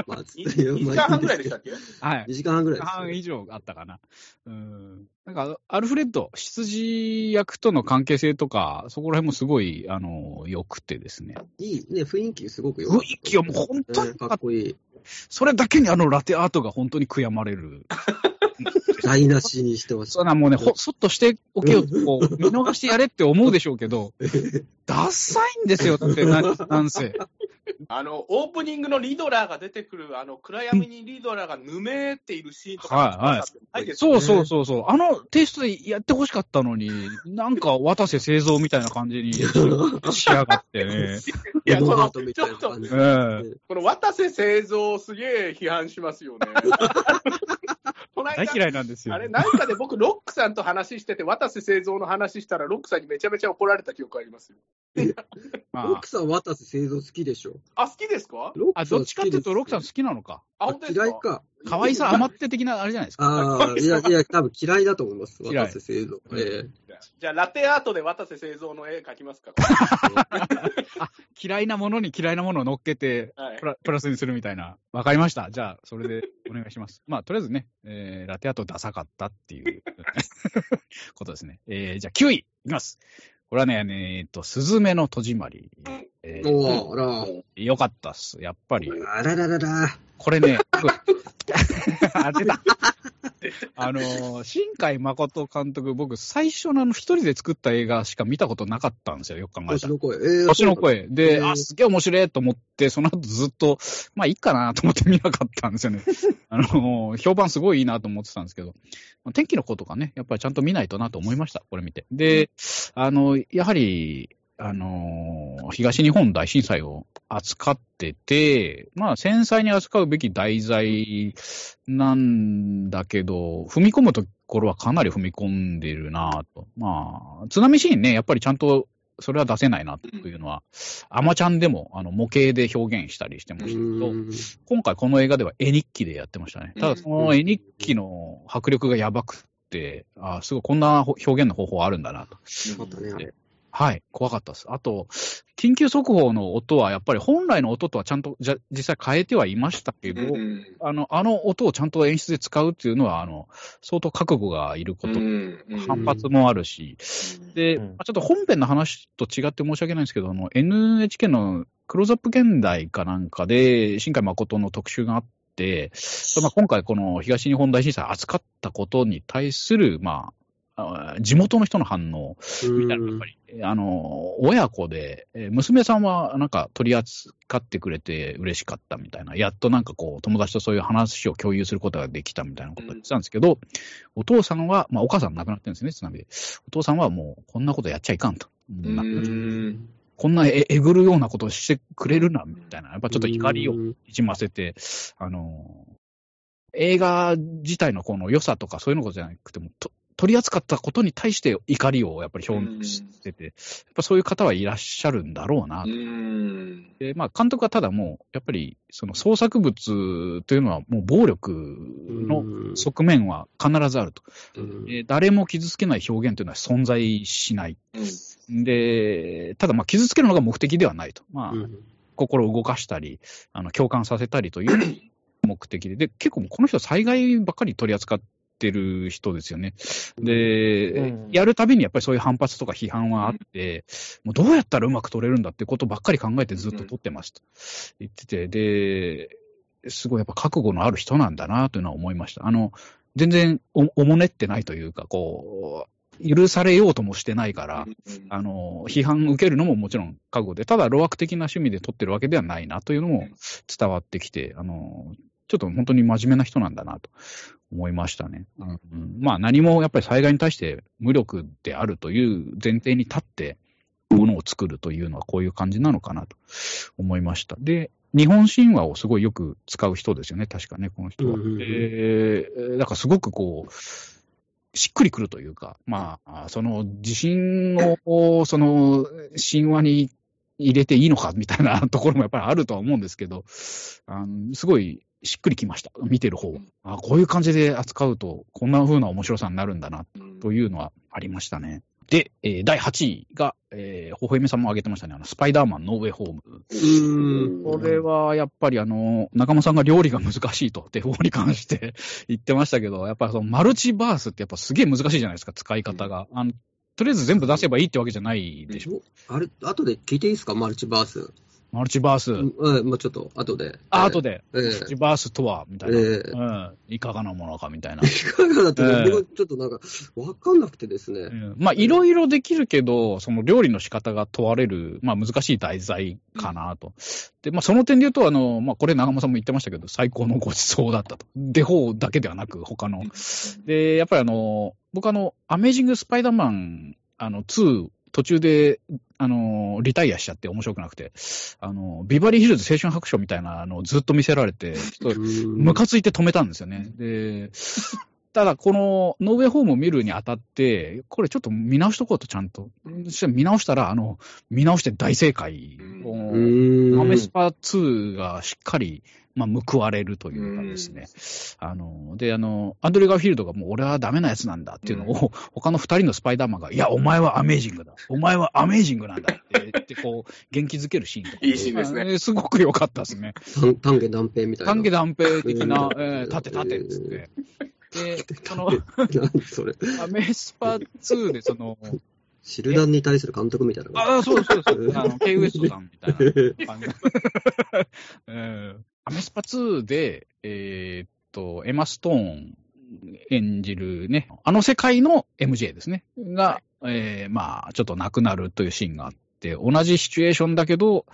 まあ、2時間半ぐらいでしたっけ？はい。2時間半ぐらい半です以上あったかな。うん。なんか、アルフレッド、羊役との関係性とか、そこら辺もすごい、あの、良くてですね。ね。いいね、雰囲気すごく良かった雰囲気はもう本当にねかっこいい。それだけにあのラテアートが本当に悔やまれる。台無しにしてます。そんなもうね、ほそっとしておけよって、こう、見逃してやれって思うでしょうけど、ダッサいんですよ、だってな、なんせ。あの、オープニングのリドラーが出てくる、あの、暗闇にリドラーがぬめっているシーンとか、はいはいそうそうそうそう。あのテイストでやってほしかったのに、なんか渡瀬製造みたいな感じに しやがってね。いや、その、ちょっとこの渡瀬製造すげえ批判しますよね。大嫌いなんですよ。あれ、なんかで僕、ロックさんと話してて、渡瀬製造の話したら、ロックさんにめちゃめちゃ怒られた記憶ありますよ。まあロックさん、渡瀬製造好きでしょ？あ、好きですか？あ、どっちかっていうと、ロックさん好ききなのか。あ、あ本当ですか？嫌いか。可愛さ余って的なあれじゃないですか。ああ、いや、いや、多分嫌いだと思います。嫌い渡瀬製造。えじゃあ、ラテアートで渡瀬製造の絵描きますか 嫌いなものに嫌いなものを乗っけてはいプラ、プラスにするみたいな。わかりました。じゃあ、それでお願いします。まあ、とりあえずね、えー、ラテアートダサかったっていう ことですね。えー、じゃあ9位いきます。これはね、えーっと、スズメの戸締まり。ええーおー、あよかったっす。やっぱり。ら、あらららら。これね、あ、出た。あのー、新海誠監督、僕、最初のあの、一人で作った映画しか見たことなかったんですよ、よく考えたら。星の声。えー星の。声。で、へーあ、すげえ面白いと思って、その後ずっと、まあいいかなと思って見なかったんですよね。あのー、評判すごいいいなと思ってたんですけど、まあ天気の子とかね、やっぱりちゃんと見ないとなと思いました、これ見て。で、あの、やはり、あのー東日本大震災を扱ってて、まあ、繊細に扱うべき題材なんだけど、踏み込むところはかなり踏み込んでるなと。まあ、津波シーンね、やっぱりちゃんとそれは出せないなというのは、アマちゃんでもあの模型で表現したりしてましたけど、うん今回この映画では絵日記でやってましたね。ただその絵日記の迫力がやばくて、あすごいこんな表現の方法あるんだなと。よかったね。はい、怖かったです。あと、緊急速報の音はやっぱり本来の音とはちゃんとじゃ実際変えてはいましたけど、うんあの、あの音をちゃんと演出で使うっていうのは、あの、相当覚悟がいること、反発もあるし、で、うん。まあちょっと本編の話と違って申し訳ないんですけど、あの、NHK のクローズアップ現代かなんかで、新海誠の特集があって、まあ、今回この東日本大震災扱ったことに対する、まあ、あ地元の人の反応みたいなやっぱり、あの、親子で、えー娘さんはなんか取り扱ってくれて嬉しかったみたいな、やっとなんかこう、友達とそういう話を共有することができたみたいなことを言ってたんですけど、お父さんは、まあお母さん亡くなってるんですね、津波で。お父さんはもう、こんなことやっちゃいかんと。うんこんなええぐるようなことをしてくれるな、みたいな。やっぱちょっと怒りをうんにじませて、あの、映画自体のこの良さとかそういうのことじゃなくても、と取り扱ったことに対して怒りをやっぱり表明してて、やっぱそういう方はいらっしゃるんだろうなう。んで、まあ監督はただもう、やっぱりその創作物というのはもう暴力の側面は必ずあると。誰も傷つけない表現というのは存在しない。で、ただまあ傷つけるのが目的ではないと。まあ、うん心を動かしたり、あの共感させたりという目的で、で結構この人、災害ばっかり取り扱ってる人ですよね。で、うんやるたびにやっぱりそういう反発とか批判はあって、もうどうやったらうまく撮れるんだってことばっかり考えてずっと撮ってますと言ってて、で、すごいやっぱ覚悟のある人なんだなというのは思いました。あの、全然おおもねってないというか、こう、許されようともしてないから、あの、批判受けるのももちろん覚悟で、ただ、路悪的な趣味で撮ってるわけではないなというのも伝わってきて、あの、ちょっと本当に真面目な人なんだなと思いましたね。うんまあ、何もやっぱり災害に対して無力であるという前提に立って、ものを作るというのはこういう感じなのかなと思いました。で、日本神話をすごいよく使う人ですよね、確かね、この人は。うんうんうんでだからすごくこう、しっくりくるというか、まあ、その地震を、その神話に入れていいのかみたいなところもやっぱりあるとは思うんですけど、あのすごいしっくりきました、見てる方は。あこういう感じで扱うと、こんな風な面白さになるんだな、というのはありましたね。で、えー第8位が、えー、ほほえめさんも挙げてましたね、あのスパイダーマンノーウェイホーム。うんこれはやっぱりあの、中間さんが料理が難しいと、デフォに関して言ってましたけど、やっぱりそのマルチバースってやっぱすげえ難しいじゃないですか、使い方が。あのとりあえず全部出せばいいってわけじゃないでしょ。あれ、後で聞いていいですか？マルチバース。マルチバース。うん、まあちょっと後で。あ、後で、ええマルチバースとは、みたいな。ええうん。いかがなものか、みたいな。いかがだっえちょっとなんか、わかんなくてですね。うんまあ、いろいろできるけど、その料理の仕方が問われる、まあ、難しい題材かなと。で、まあ、その点で言うと、あの、まあ、これ長間さんも言ってましたけど、最高のごちそうだったと。デフォーだけではなく、他の。で、やっぱりあの、僕あの、アメージング・スパイダーマン、あの、2、途中で、あの、リタイアしちゃって面白くなくて、あの、ビバリーヒルズ青春白書みたいなのをずっと見せられて、ちょっとムカついて止めたんですよね。で、ただ、このノーウェイホームを見るにあたって、これちょっと見直しとこうと、ちゃんと。そして見直したら、あの、見直して大正解を、うーん。アメスパ2がしっかり、まあ、報われるというかですね。あの、で、あの、アンドレ・ガーフィールドがもう俺はダメなやつなんだっていうのを、他の二人のスパイダーマンが、いや、お前はアメージングだ。お前はアメージングなんだって言って、こう、元気づけるシーンとか。いいシーンですねまあすごく良かったですね。丹丹下断平みたいな。丹下断平的な、うんえー立て立てっつって。で、その、何それ？アメスパ2で、その、シルダンに対する監督みたいな。ああ、そうそうそう、あの、ケイウエストさんみたいな感じ。うんアメスパ2で、えーっと、エマ・ストーン演じるね、あの世界の MJ ですね、が、えーまあ、ちょっと亡くなるというシーンがあって、同じシチュエーションだけど、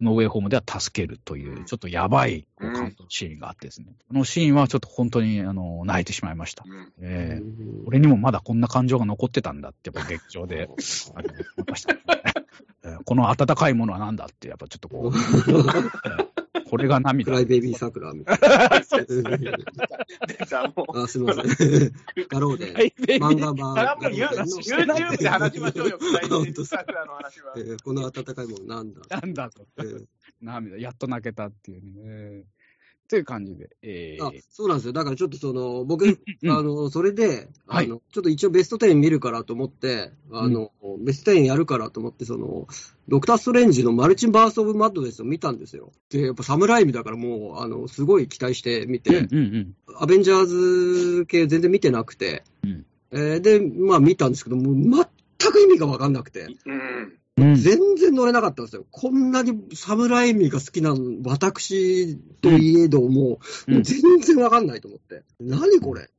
ノーウェイホームでは助けるという、ちょっとやばいこう感動シーンがあってですね、このシーンはちょっと本当にあの泣いてしまいました。うん。えー俺にもまだこんな感情が残ってたんだって、やっぱ劇場で、あの思いました。ね、えーこの温かいものは何だって、やっぱちょっとこう、え ーこれがク涙。ライベイビー桜みたいな。出た、もう。あ、すみません。ガローで。漫画版。YouTube で話しましょうよ、クライベイビー桜の話はえ。ーこの温かいものなんだ。なんだと。えー涙、やっと泣けたっていうね。えーという感じで。えーあ、そうなんですよ。だからちょっとその、僕、うんあの、それで、あはいの、ちょっと一応ベスト10見るからと思って、あの、ベスト10やるからと思って、その、ドクター・ストレンジのマルチバース・オブ・マッドネスを見たんですよ。で、やっぱ侍味だからもう、あの、すごい期待して見て、うんうんアベンジャーズ系全然見てなくて、うんえーで、まあ見たんですけど、もう全く意味がわかんなくて、うん。うん。うん全然乗れなかったんですよ。こんなに侍味が好きな私といえども、うんもう全然わかんないと思って。何これ？って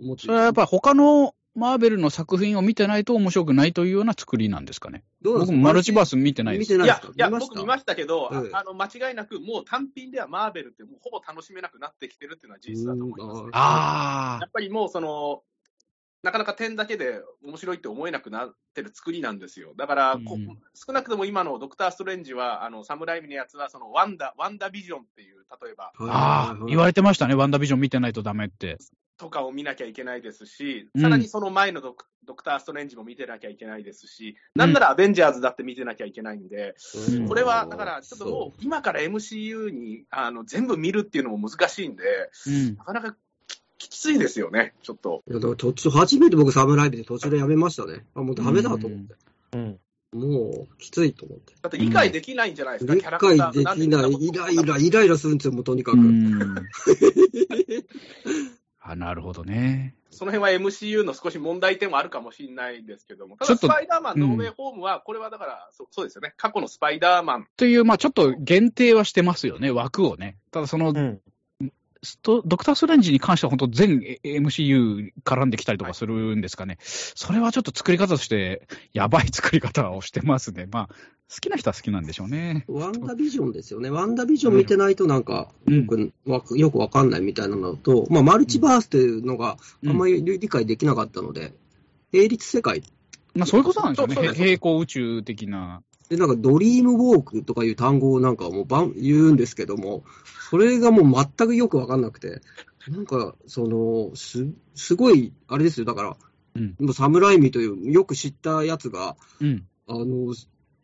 思って。それはやっぱり他のマーベルの作品を見てないと面白くないというような作りなんですかね。どうなんですか？僕もマルチバース見てないです。い見てないですか、やいや、見ました？僕見ましたけど、あええあの、間違いなく、もう単品ではマーベルってもうほぼ楽しめなくなってきてるっていうのは事実だと思いますねうん。あやっぱりもうその、なかなか点だけで面白いって思えなくなってる作りなんですよ。だから、こうん少なくとも今のドクター・ストレンジは、あの、サムライミのやつは、そのワンダ、ワンダビジョンっていう、例えば、あ、ああ、言われてましたね。ワンダービジョン見てないとダメって。とかを見なきゃいけないですし、うんさらにその前のドクドクター・ストレンジも見てなきゃいけないですし、なんならアベンジャーズだって見てなきゃいけないんで、うんこれはだからちょっともう今から MCU にあの全部見るっていうのも難しいんで、うん。なかなかききついですよね、ちょっと。いやだから途中、初めて僕、サムライブで途中でやめましたね。あ、もうダメだと思って。うん。もう、きついと思って。だって理解できないんじゃないですか、理キャラクター解できない、イライラ、イライラするんですよ、もうとにかく。うん あ、なるほどね。その辺は MCU の少し問題点はあるかもしれないですけども、ただちょっとスパイダーマン、うんノーウェイホームは、これはだから、そそうですよね、過去のスパイダーマン、という、まあちょっと限定はしてますよね、枠をね。ただその、うん。ストドクター・ストレンジに関しては本当全 MCU 絡んできたりとかするんですかね。それはちょっと作り方として、やばい作り方をしてますね。まあ、好きな人は好きなんでしょうね。ワンダビジョンですよね。ワンダビジョン見てないとなんか、うんよくわよくわかんないみたいなのと、まあ、マルチバースっていうのがあんまり理解できなかったので、並立世界まあそういうことなんですよね。そうそうです平行宇宙的な。で、なんかドリームウォークとかいう単語をなんかもうばん言うんですけども、それがもう全くよくわかんなくて、なんか、その、す、すごい、あれですよ、だから、うんもう侍味という、よく知ったやつが、うん。あの、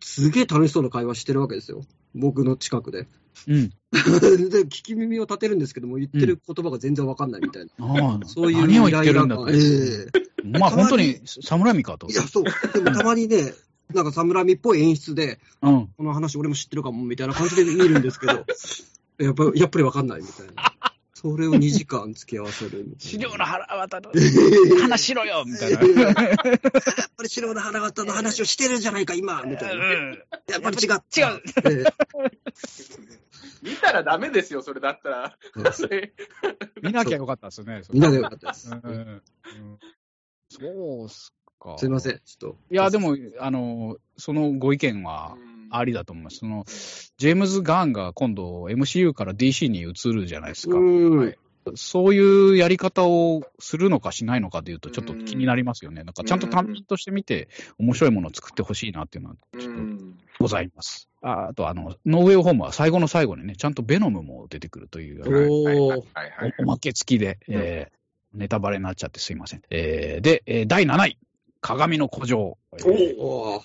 すげえ楽しそうな会話してるわけですよ。僕の近くで。うん。で、聞き耳を立てるんですけども、言ってる言葉が全然わかんないみたいな。ああ、そういう何を言ってるんだと。イライラ感えまあ本当に侍味かとえ。いや、そう。でもたまにね、なんか侍味っぽい演出で、うん。この話俺も知ってるかも、みたいな感じで見るんですけど、やっぱやっぱりわかんないみたいな。それを2時間付き合わせる。資料の腹渡る。話 話しろよみたいな。やっぱり白の花形の話をしてるじゃないか、今みたいな。やっぱり違った。違う。ええ見たらダメですよ、それだったら。見なきゃよかったですね。みんなでよかったです。うんうんそうっすか。すいません、ちょっと。いや、でも、あの、そのご意見はありだと思います。その、ジェームズ・ガーンが今度 MCU から DC に移るじゃないですか。そういうやり方をするのかしないのかでいうと、ちょっと気になりますよね。なんかちゃんと単品として見て、面白いものを作ってほしいなっていうのは、ちょっとうんございます。ああと、あの、ノーウェイホームは最後の最後にね、ちゃんとベノムも出てくるという、おまけ付きで、えーネタバレになっちゃってすいません。えーで、えー第7位、鏡の古城。えーお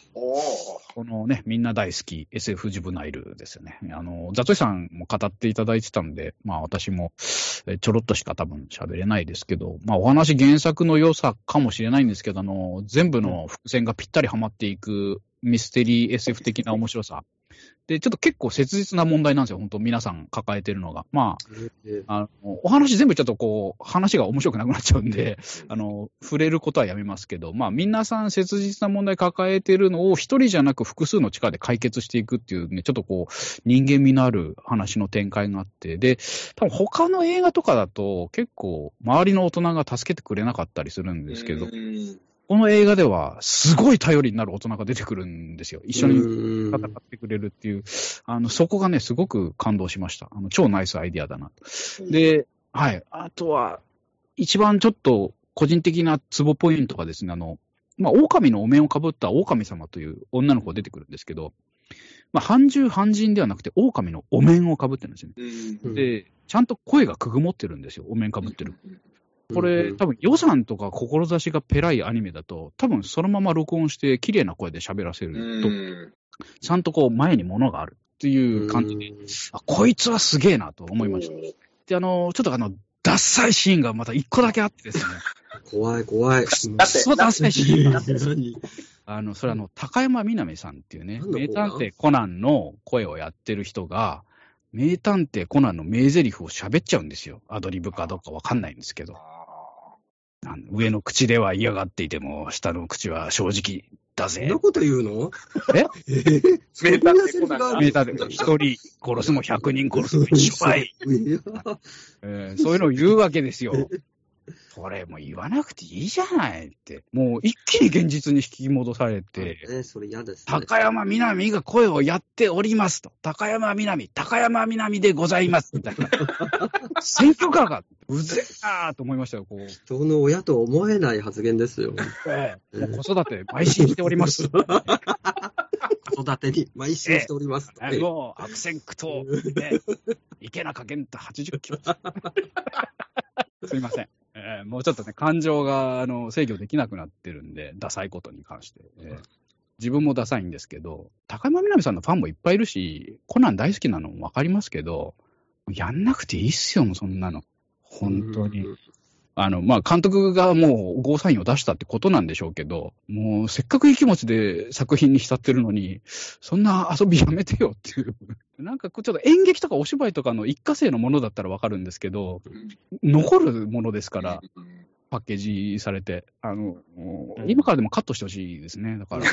このね、みんな大好き SF ジブナイルですよね。あの、ザトシさんも語っていただいてたんで、まあ私もえーちょろっとしか多分喋れないですけど、まあお話原作の良さかもしれないんですけど、あの、全部の伏線がぴったりはまっていくミステリー SF 的な面白さ。で、ちょっと結構切実な問題なんですよ、本当皆さん抱えてるのが。まえ。あ、あの、お話全部ちょっとこう、話が面白くなくなっちゃうんで、あの、触れることはやめますけど、まあ、皆さん切実な問題抱えてるのを一人じゃなく複数の力で解決していくっていうね、ちょっとこう、人間味のある話の展開があって、で、多分他の映画とかだと結構周りの大人が助けてくれなかったりするんですけど、うんこの映画ではすごい頼りになる大人が出てくるんですよ。一緒にうん戦ってくれるっていう、あの、そこがね、すごく感動しました。あの、超ナイスアイディアだなと。で、はい。あとは、一番ちょっと個人的なツボポイントがですね、あの、まあ、狼のお面をかぶった狼様という女の子が出てくるんですけど、まあ、半獣半人ではなくて、狼のお面をかぶってるんですよね。で、ちゃんと声がくぐもってるんですよ、お面かぶってる。これ、うん多分予算とか志がペラいアニメだと、多分そのまま録音して綺麗な声で喋らせると、うんちゃんとこう前に物があるっていう感じで、あ、こいつはすげえなと思いました。で、あの、ちょっとあの、ダッサいシーンがまた一個だけあってですね、怖い、怖い。だってそうダッサいシーンがあって何？あの、それあの、高山みなみさんっていうね、名探偵コナンの声をやってる人が、名探偵コナンの名台詞を喋っちゃうんですよ。アドリブかどうかわかんないんですけど。上の口では嫌がっていても、下の口は正直だぜ。そんな。こと言うの？え？え？ーそんなセリフがある名探偵、一人殺すも百人殺すも一緒ばい。えーそういうのを言うわけですよ。それもう言わなくていいじゃないって。もう一気に現実に引き戻されて、ね、それ嫌ですね。高山みなみが声をやっておりますと。高山みなみ、高山みなみでございます。みたいな。選挙カーが、うぜえなーと思いましたよ、こう。人の親と思えない発言ですよ。ええ子育て邁進しております。子育てに邁進しております。ええもう悪戦苦闘。ね、池中健太80キロ。すいません。ええもうちょっとね、感情があの制御できなくなってるんで、ダサいことに関して。ええ自分もダサいんですけど、高山みなみさんのファンもいっぱいいるし、コナン大好きなのもわかりますけど、やんなくていいっすよ、もうそんなの。本当に。あの、まあ、監督がもうゴーサインを出したってことなんでしょうけど、もうせっかくいい気持ちで作品に浸ってるのに、そんな遊びやめてよっていう。なんかちょっと演劇とかお芝居とかの一過性のものだったらわかるんですけど、残るものですから、パッケージされて、あの、今からでもカットしてほしいですね。だから、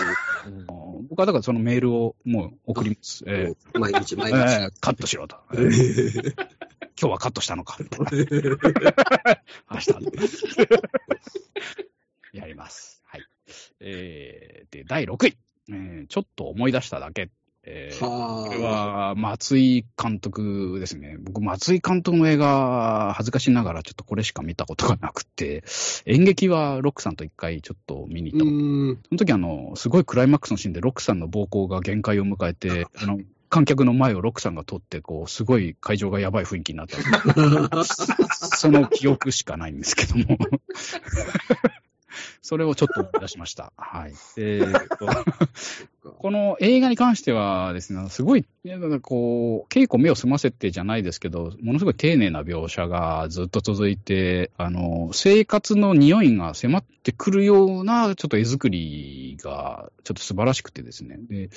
僕はだからそのメールをもう送ります。えうん毎日、ー毎日。えーカットしろと。えー今日はカットしたのか。明日。やります。はい。えー、で、第6位。えーちょっと思い出しただけ。えーはこれは松井監督ですね。僕、松井監督の映画、恥ずかしながらちょっとこれしか見たことがなくて、演劇はロックさんと一回ちょっと見に行った。その時あの、すごいクライマックスのシーンでロックさんの暴行が限界を迎えて、あの、観客の前をロックさんが通って、こう、すごい会場がやばい雰囲気になった。その記憶しかないんですけども。それをちょっと思い出しました。はい。えーとこの映画に関してはですね、すごい、なんかこう、稽古目を澄ませてじゃないですけど、ものすごい丁寧な描写がずっと続いて、あの、生活の匂いが迫ってくるような、ちょっと絵作りが、ちょっと素晴らしくてですね。で、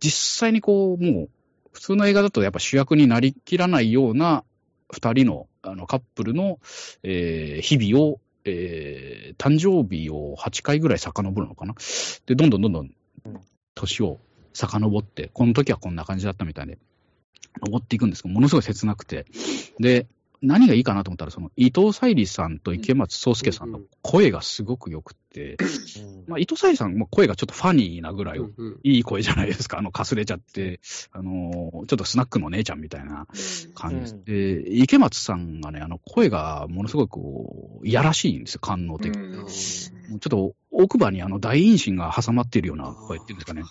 実際にこう、もう、普通の映画だとやっぱ主役になりきらないような二人のあのカップルの、えー日々を、えー誕生日を8回ぐらい遡るのかな？で、どんどんどんどん年を遡って、この時はこんな感じだったみたいで、登っていくんですけど、ものすごい切なくて。で、何がいいかなと思ったら、その伊藤沙莉さんと池松壮亮さんの声がすごく良くて、まあ、伊藤沙莉さんも声がちょっとファニーなぐらいいい声じゃないですか。あの、かすれちゃって、あのーちょっとスナックの姉ちゃんみたいな感じで池松さんがね、あの、声がものすごいこう、いやらしいんですよ、官能的に。うちょっと奥歯にあの大陰唇が挟まっているような声っていうんですかね。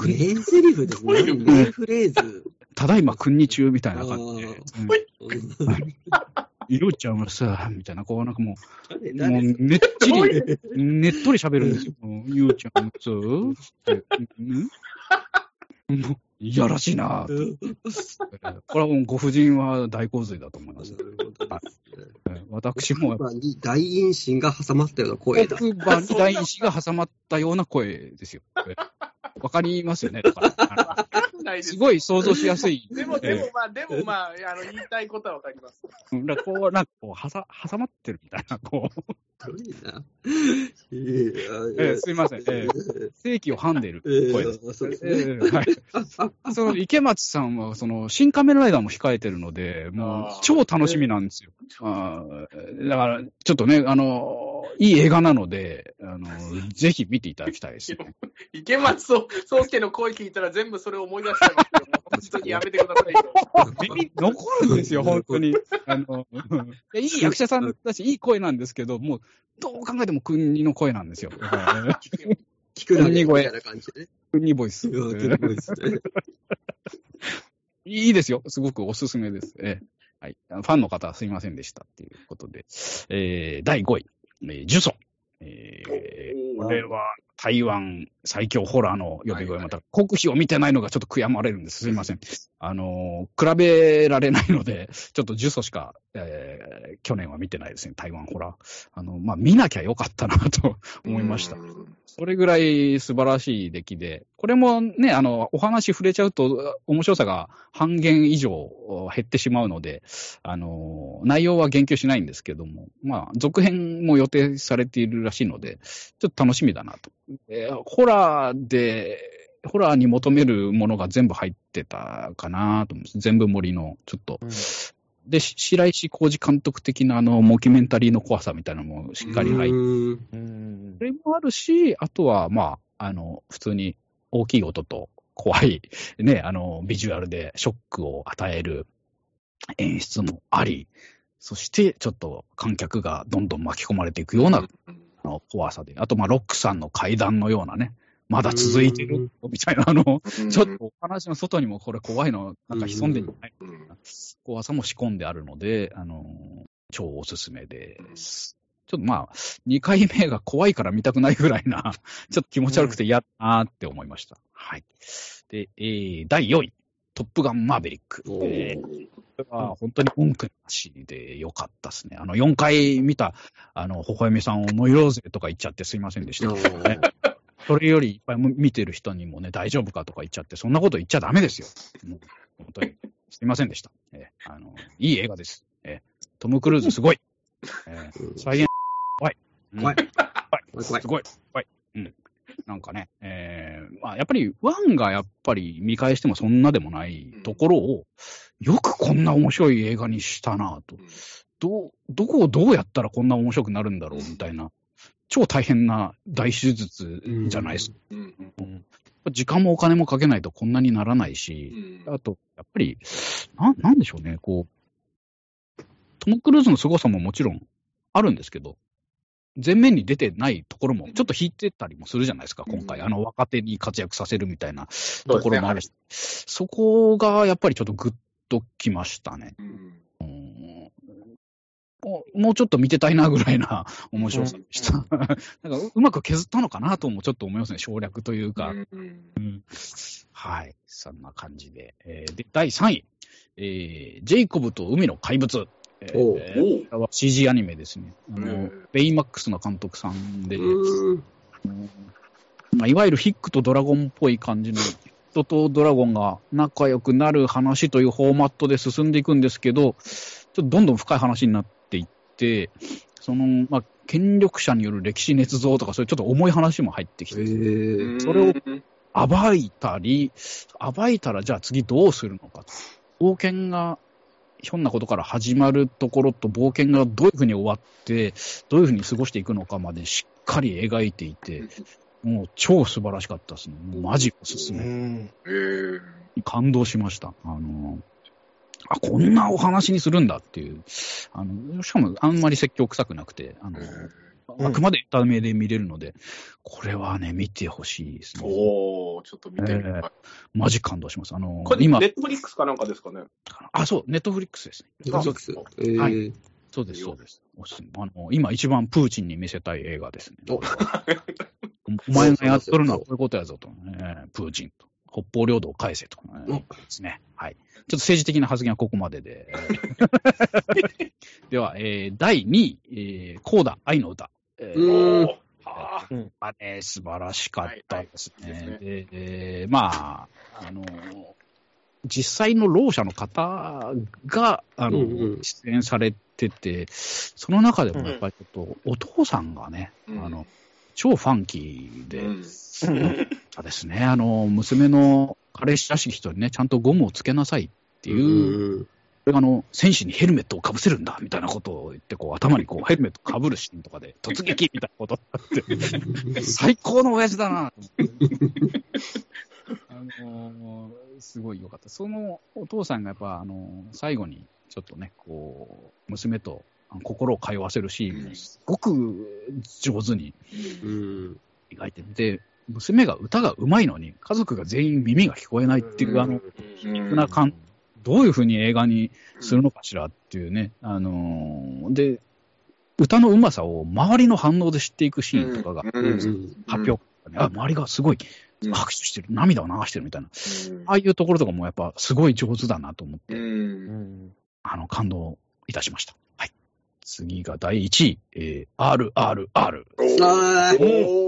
名台詞ですね。うん名フレーズ。ただいま君に中みたいな感じで。いろちゃんはさ、みたいな、こうなんかもう、も誰？うねっちり、ねっとり喋るんですよ。ゆうちゃんもさ、ってうん？もういやらしいな。これはもうご婦人は大洪水だと思います。なるほどですねえ私も奥歯に大陰唇が挟まったような声だ。奥歯に大石が挟まったような声ですよ。えわかりますよね。だからあないですごい想像しやすい。でも、でもまあ、でもまあ、あの、言いたいことはわかります。うんだこう、なんかこう、はさ挟まってるみたいな、こう、すごいな。ええすいませんえ正規をはんでる声です。はい、その池松さんは、その、新仮面ライダーも控えてるので、もう超楽しみなんですよ。あーだから、ちょっとね、あの、いい映画なので、あの、ぜひ見ていただきたいですね。池松壮壮介の声聞いたら全部それを思い出しちゃいますけど、本当にやめてくださいよ。耳残るんですよ、本当に。あの、いやいい役者さんだし、いい声なんですけど、もう、どう考えても国の声なんですよ。聞くなみたいな感じでね。国ボイス。うん聞くですねいいですよ。すごくおすすめです。ええはい。ファンの方はすいませんでしたっていうことで。えー、第5位、えー、ジュソ。えー、これは台湾最強ホラーの呼び声。また、国費を見てないのがちょっと悔やまれるんです。すいません。あのー比べられないので、ちょっとジュソしか、えー去年は見てないですね。台湾ホラー。あの、まあ、見なきゃよかったなと 思いました。それぐらい素晴らしい出来で、これもね、あの、お話触れちゃうと、面白さが半減以上減ってしまうので、あの、内容は言及しないんですけども、まあ、続編も予定されているらしいので、ちょっと楽しみだなと。えーホラーで、ホラーに求めるものが全部入ってたかなと思う。全部盛りの、ちょっと。で、し白石浩二監督的なあの、モキュメンタリーの怖さみたいなのもしっかり入ってうんうんそれもあるし、あとは、まあ、あの、普通に大きい音と怖い、ね、あの、ビジュアルでショックを与える演出もあり、そして、ちょっと観客がどんどん巻き込まれていくような、あの怖さで、あと、まあ、ロックさんの階段のようなね、まだ続いてる？みたいな、あの、ちょっとお話の外にもこれ怖いの、なんか潜んでんじゃない？みたいな怖さも仕込んであるので、あの、超おすすめです。ちょっとまあ、2回目が怖いから見たくないぐらいな、ちょっと気持ち悪くて嫌だなって思いました。はい。で、えー、第4位、トップガンマーベリック。えーこれは本当に文句なしでよかったですね。あの、4回見た、あの、ほほえみさんをノイローゼとか言っちゃってすいませんでした。ねそれよりいっぱい見てる人にもね、大丈夫かとか言っちゃって、そんなこと言っちゃダメですよ。もう本当に。すいませんでした。えーあの、いい映画です。えートム・クルーズすごい。えーうん再現、怖い。うん怖い怖い。怖いすごい。怖い。うん。なんかね、えーまあ、やっぱり、ワンがやっぱり見返してもそんなでもないところを、よくこんな面白い映画にしたなと。どう、どこをどうやったらこんな面白くなるんだろうみたいな、超大変な大手術じゃないですか。時間もお金もかけないとこんなにならないし、あと、やっぱり、ななんでしょうね、こう、トム・クルーズの凄さももちろんあるんですけど、前面に出てないところもちょっと引いてたりもするじゃないですか、今回。うん。あの、若手に活躍させるみたいなところもあるし、そこがやっぱりちょっとグッときましたね。うんもうちょっと見てたいなぐらいな面白さでした。なんかううまく削ったのかなともちょっと思いますね、省略というか。はい。そんな感じで。えーで、第3位。えージェイコブと海の怪物。えー CG アニメですね。あの、うんベイマックスの監督さんで、うんまあ、いわゆるヒックとドラゴンっぽい感じの、人とドラゴンが仲良くなる話というフォーマットで進んでいくんですけど、ちょっとどんどん深い話になってて、その、まあ、権力者による歴史捏造とか、そういうちょっと重い話も入ってきへて、ーそれを暴いたり、暴いたらじゃあ次どうするのかと。冒険が、ひょんなことから始まるところと冒険がどういうふうに終わって、どういうふうに過ごしていくのかまでしっかり描いていて、もう超素晴らしかったですね。もうマジおすすめ。感動しました。あの、あ、こんなお話にするんだっていう。あの、しかもあんまり説教臭くなくて、あの、うんあくまでエンタメで見れるので、これはね、見てほしいですね。おー、ちょっと見てみたい。えーマジ感動します。あのこ、れ、今ネ、ットフリックスかなんかですかね？あ、そう、ネットフリックスですね。ネットフリックス。えーはいそうです、そうです。おすすめあの、今一番プーチンに見せたい映画ですね。お前がやっとるのはこういうことやぞと、ね、プーチンと。北方領土を返せと、ね、ですね。はい。ちょっと政治的な発言はここまでで。では、えー、第2位、えー、コーダ愛の歌。えーあまあね、素晴らしかったですね。はいはいででまあ、あの、実際のろう者の方が、あの、うんうん出演されてて、その中でもやっぱりちょっと、お父さんがね、うんあの、超ファンキーで、うん そうですね、あの、娘の彼氏らしき人にね、ちゃんとゴムをつけなさいっていう、うんこれがあの、戦士にヘルメットをかぶせるんだみたいなことを言って、こう、頭にこう、ヘルメットかぶるシーンとかで、突撃みたいなことになって、最高の親父だなあのーすごい良かった。そのお父さんがやっぱ、あのー最後に、ちょっとね、こう、娘と心を通わせるシーンも、すごく上手にうん。描いてて、娘が歌が上手いのに、家族が全員耳が聞こえないっていう、あの、皮肉な感どういうふうに映画にするのかしらっていうね、あのーで、歌のうまさを周りの反応で知っていくシーンとかが、発表、あ、周りがすごいうん。拍手してる、涙を流してるみたいな、うん。ああいうところとかもやっぱすごい上手だなと思って、うん。あの、感動いたしました。はい。次が第1位、えー、RRR。あー。おー、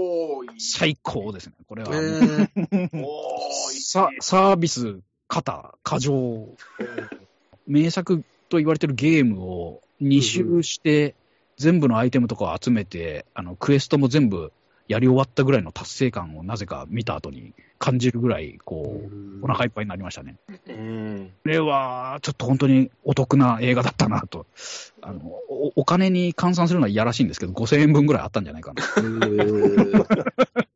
最高ですね。これは、サービス、肩、過剰。名作と言われてるゲームを2周して、全部のアイテムとかを集めて、あの、クエストも全部やり終わったぐらいの達成感をなぜか見た後に感じるぐらい、こう、お腹いっぱいになりましたね。うん。これは、ちょっと本当にお得な映画だったなと。あの、おお金に換算するのはいやらしいんですけど、5000円分ぐらいあったんじゃないかな。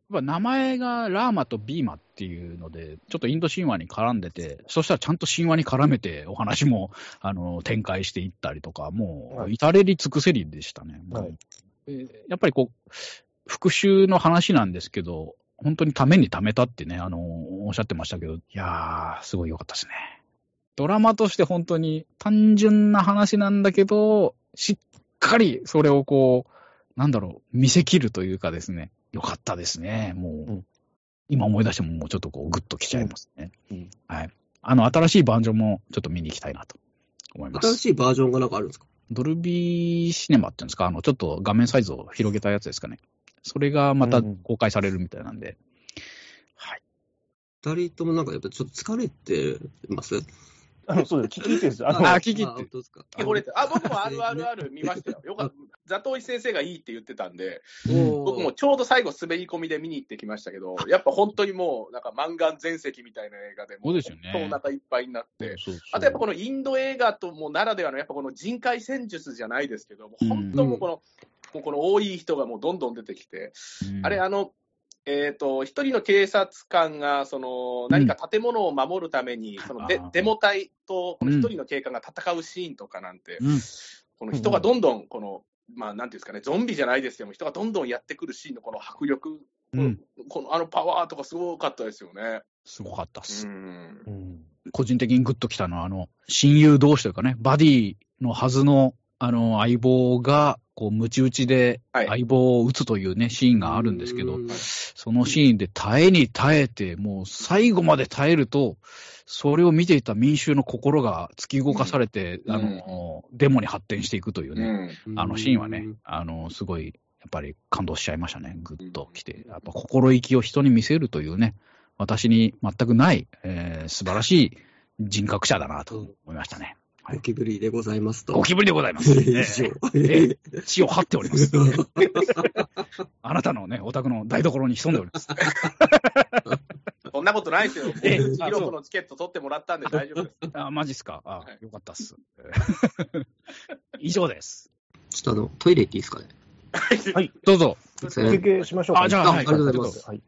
名前がラーマとビーマっていうので、ちょっとインド神話に絡んでて、そしたらちゃんと神話に絡めてお話もあの展開していったりとか、もうはい至れり尽くせりでしたね。はいでやっぱりこう、復讐の話なんですけど、本当にためにためたってね、あの、おっしゃってましたけど、いやー、すごい良かったですね。ドラマとして本当に単純な話なんだけど、しっかりそれをこう、なんだろう、見せ切るというかですね、よかったですね。もう、うん今思い出してももうちょっとこう、グッときちゃいますね。うんうんはい。あの、新しいバージョンもちょっと見に行きたいなと思います。新しいバージョンがなんかあるんですか？ドルビーシネマっていうんですか、あの、ちょっと画面サイズを広げたやつですかね。それがまた公開されるみたいなんで、はい。二人ともなんかやっぱちょっと疲れてます？あの、そうです。聞いてるんですよ。あの、あ聞きって本当ですか？これあ、僕もあるあるある見ましたよ。よかった。ザトウイ先生がいいって言ってたんで、僕もちょうど最後滑り込みで見に行ってきましたけど、やっぱ本当にもう、なんか漫画全盛みたいな映画で、そうですよね。本当お腹いっぱいになって、そうそう。あとやっぱこのインド映画ともならではの、やっぱこの人海戦術じゃないですけど、もう本当もうこの、もうこの多い人がもうどんどん出てきて、うんあれ、あの、えっ、と、一人の警察官が、その、何か建物を守るために、そのデデモ隊と、この一人の警官が戦うシーンとかなんて、うんこの人がどんどん、この、まあ、なんていうんですかね、ゾンビじゃないですけども、人がどんどんやってくるシーンのこの迫力、うんこのあのパワーとかすごかったですよね。すごかったっす。うん。うん。個人的にグッときたのは、あの、親友同士というかね、バディのはずの、あの、相棒が、こう、ムチ打ちではい相棒を撃つというね、シーンがあるんですけど、うんそのシーンで耐えに耐えて、もう最後まで耐えると、それを見ていた民衆の心が突き動かされて、うんあの、デモに発展していくといううね、ん。あのシーンはね、あの、すごい、やっぱり感動しちゃいましたね。ぐっときて。やっぱ心意気を人に見せるというね、私に全くない、えー素晴らしい人格者だなと思いましたね。ゴキブリでございますと。ゴキブリでございます。以え上。ええ血を張っております。あなたのね、お宅の台所に潜んでおります。なことないですよ。えヒあそうロコのチケット取ってもらったんで大丈夫です。あ、マジっすか。あはい、よかったっす。以上です。ちょっとあの、トイレ行っていいですかね？どうぞ。すいません休憩しましょうか。あじゃあはいあありがとうございますはい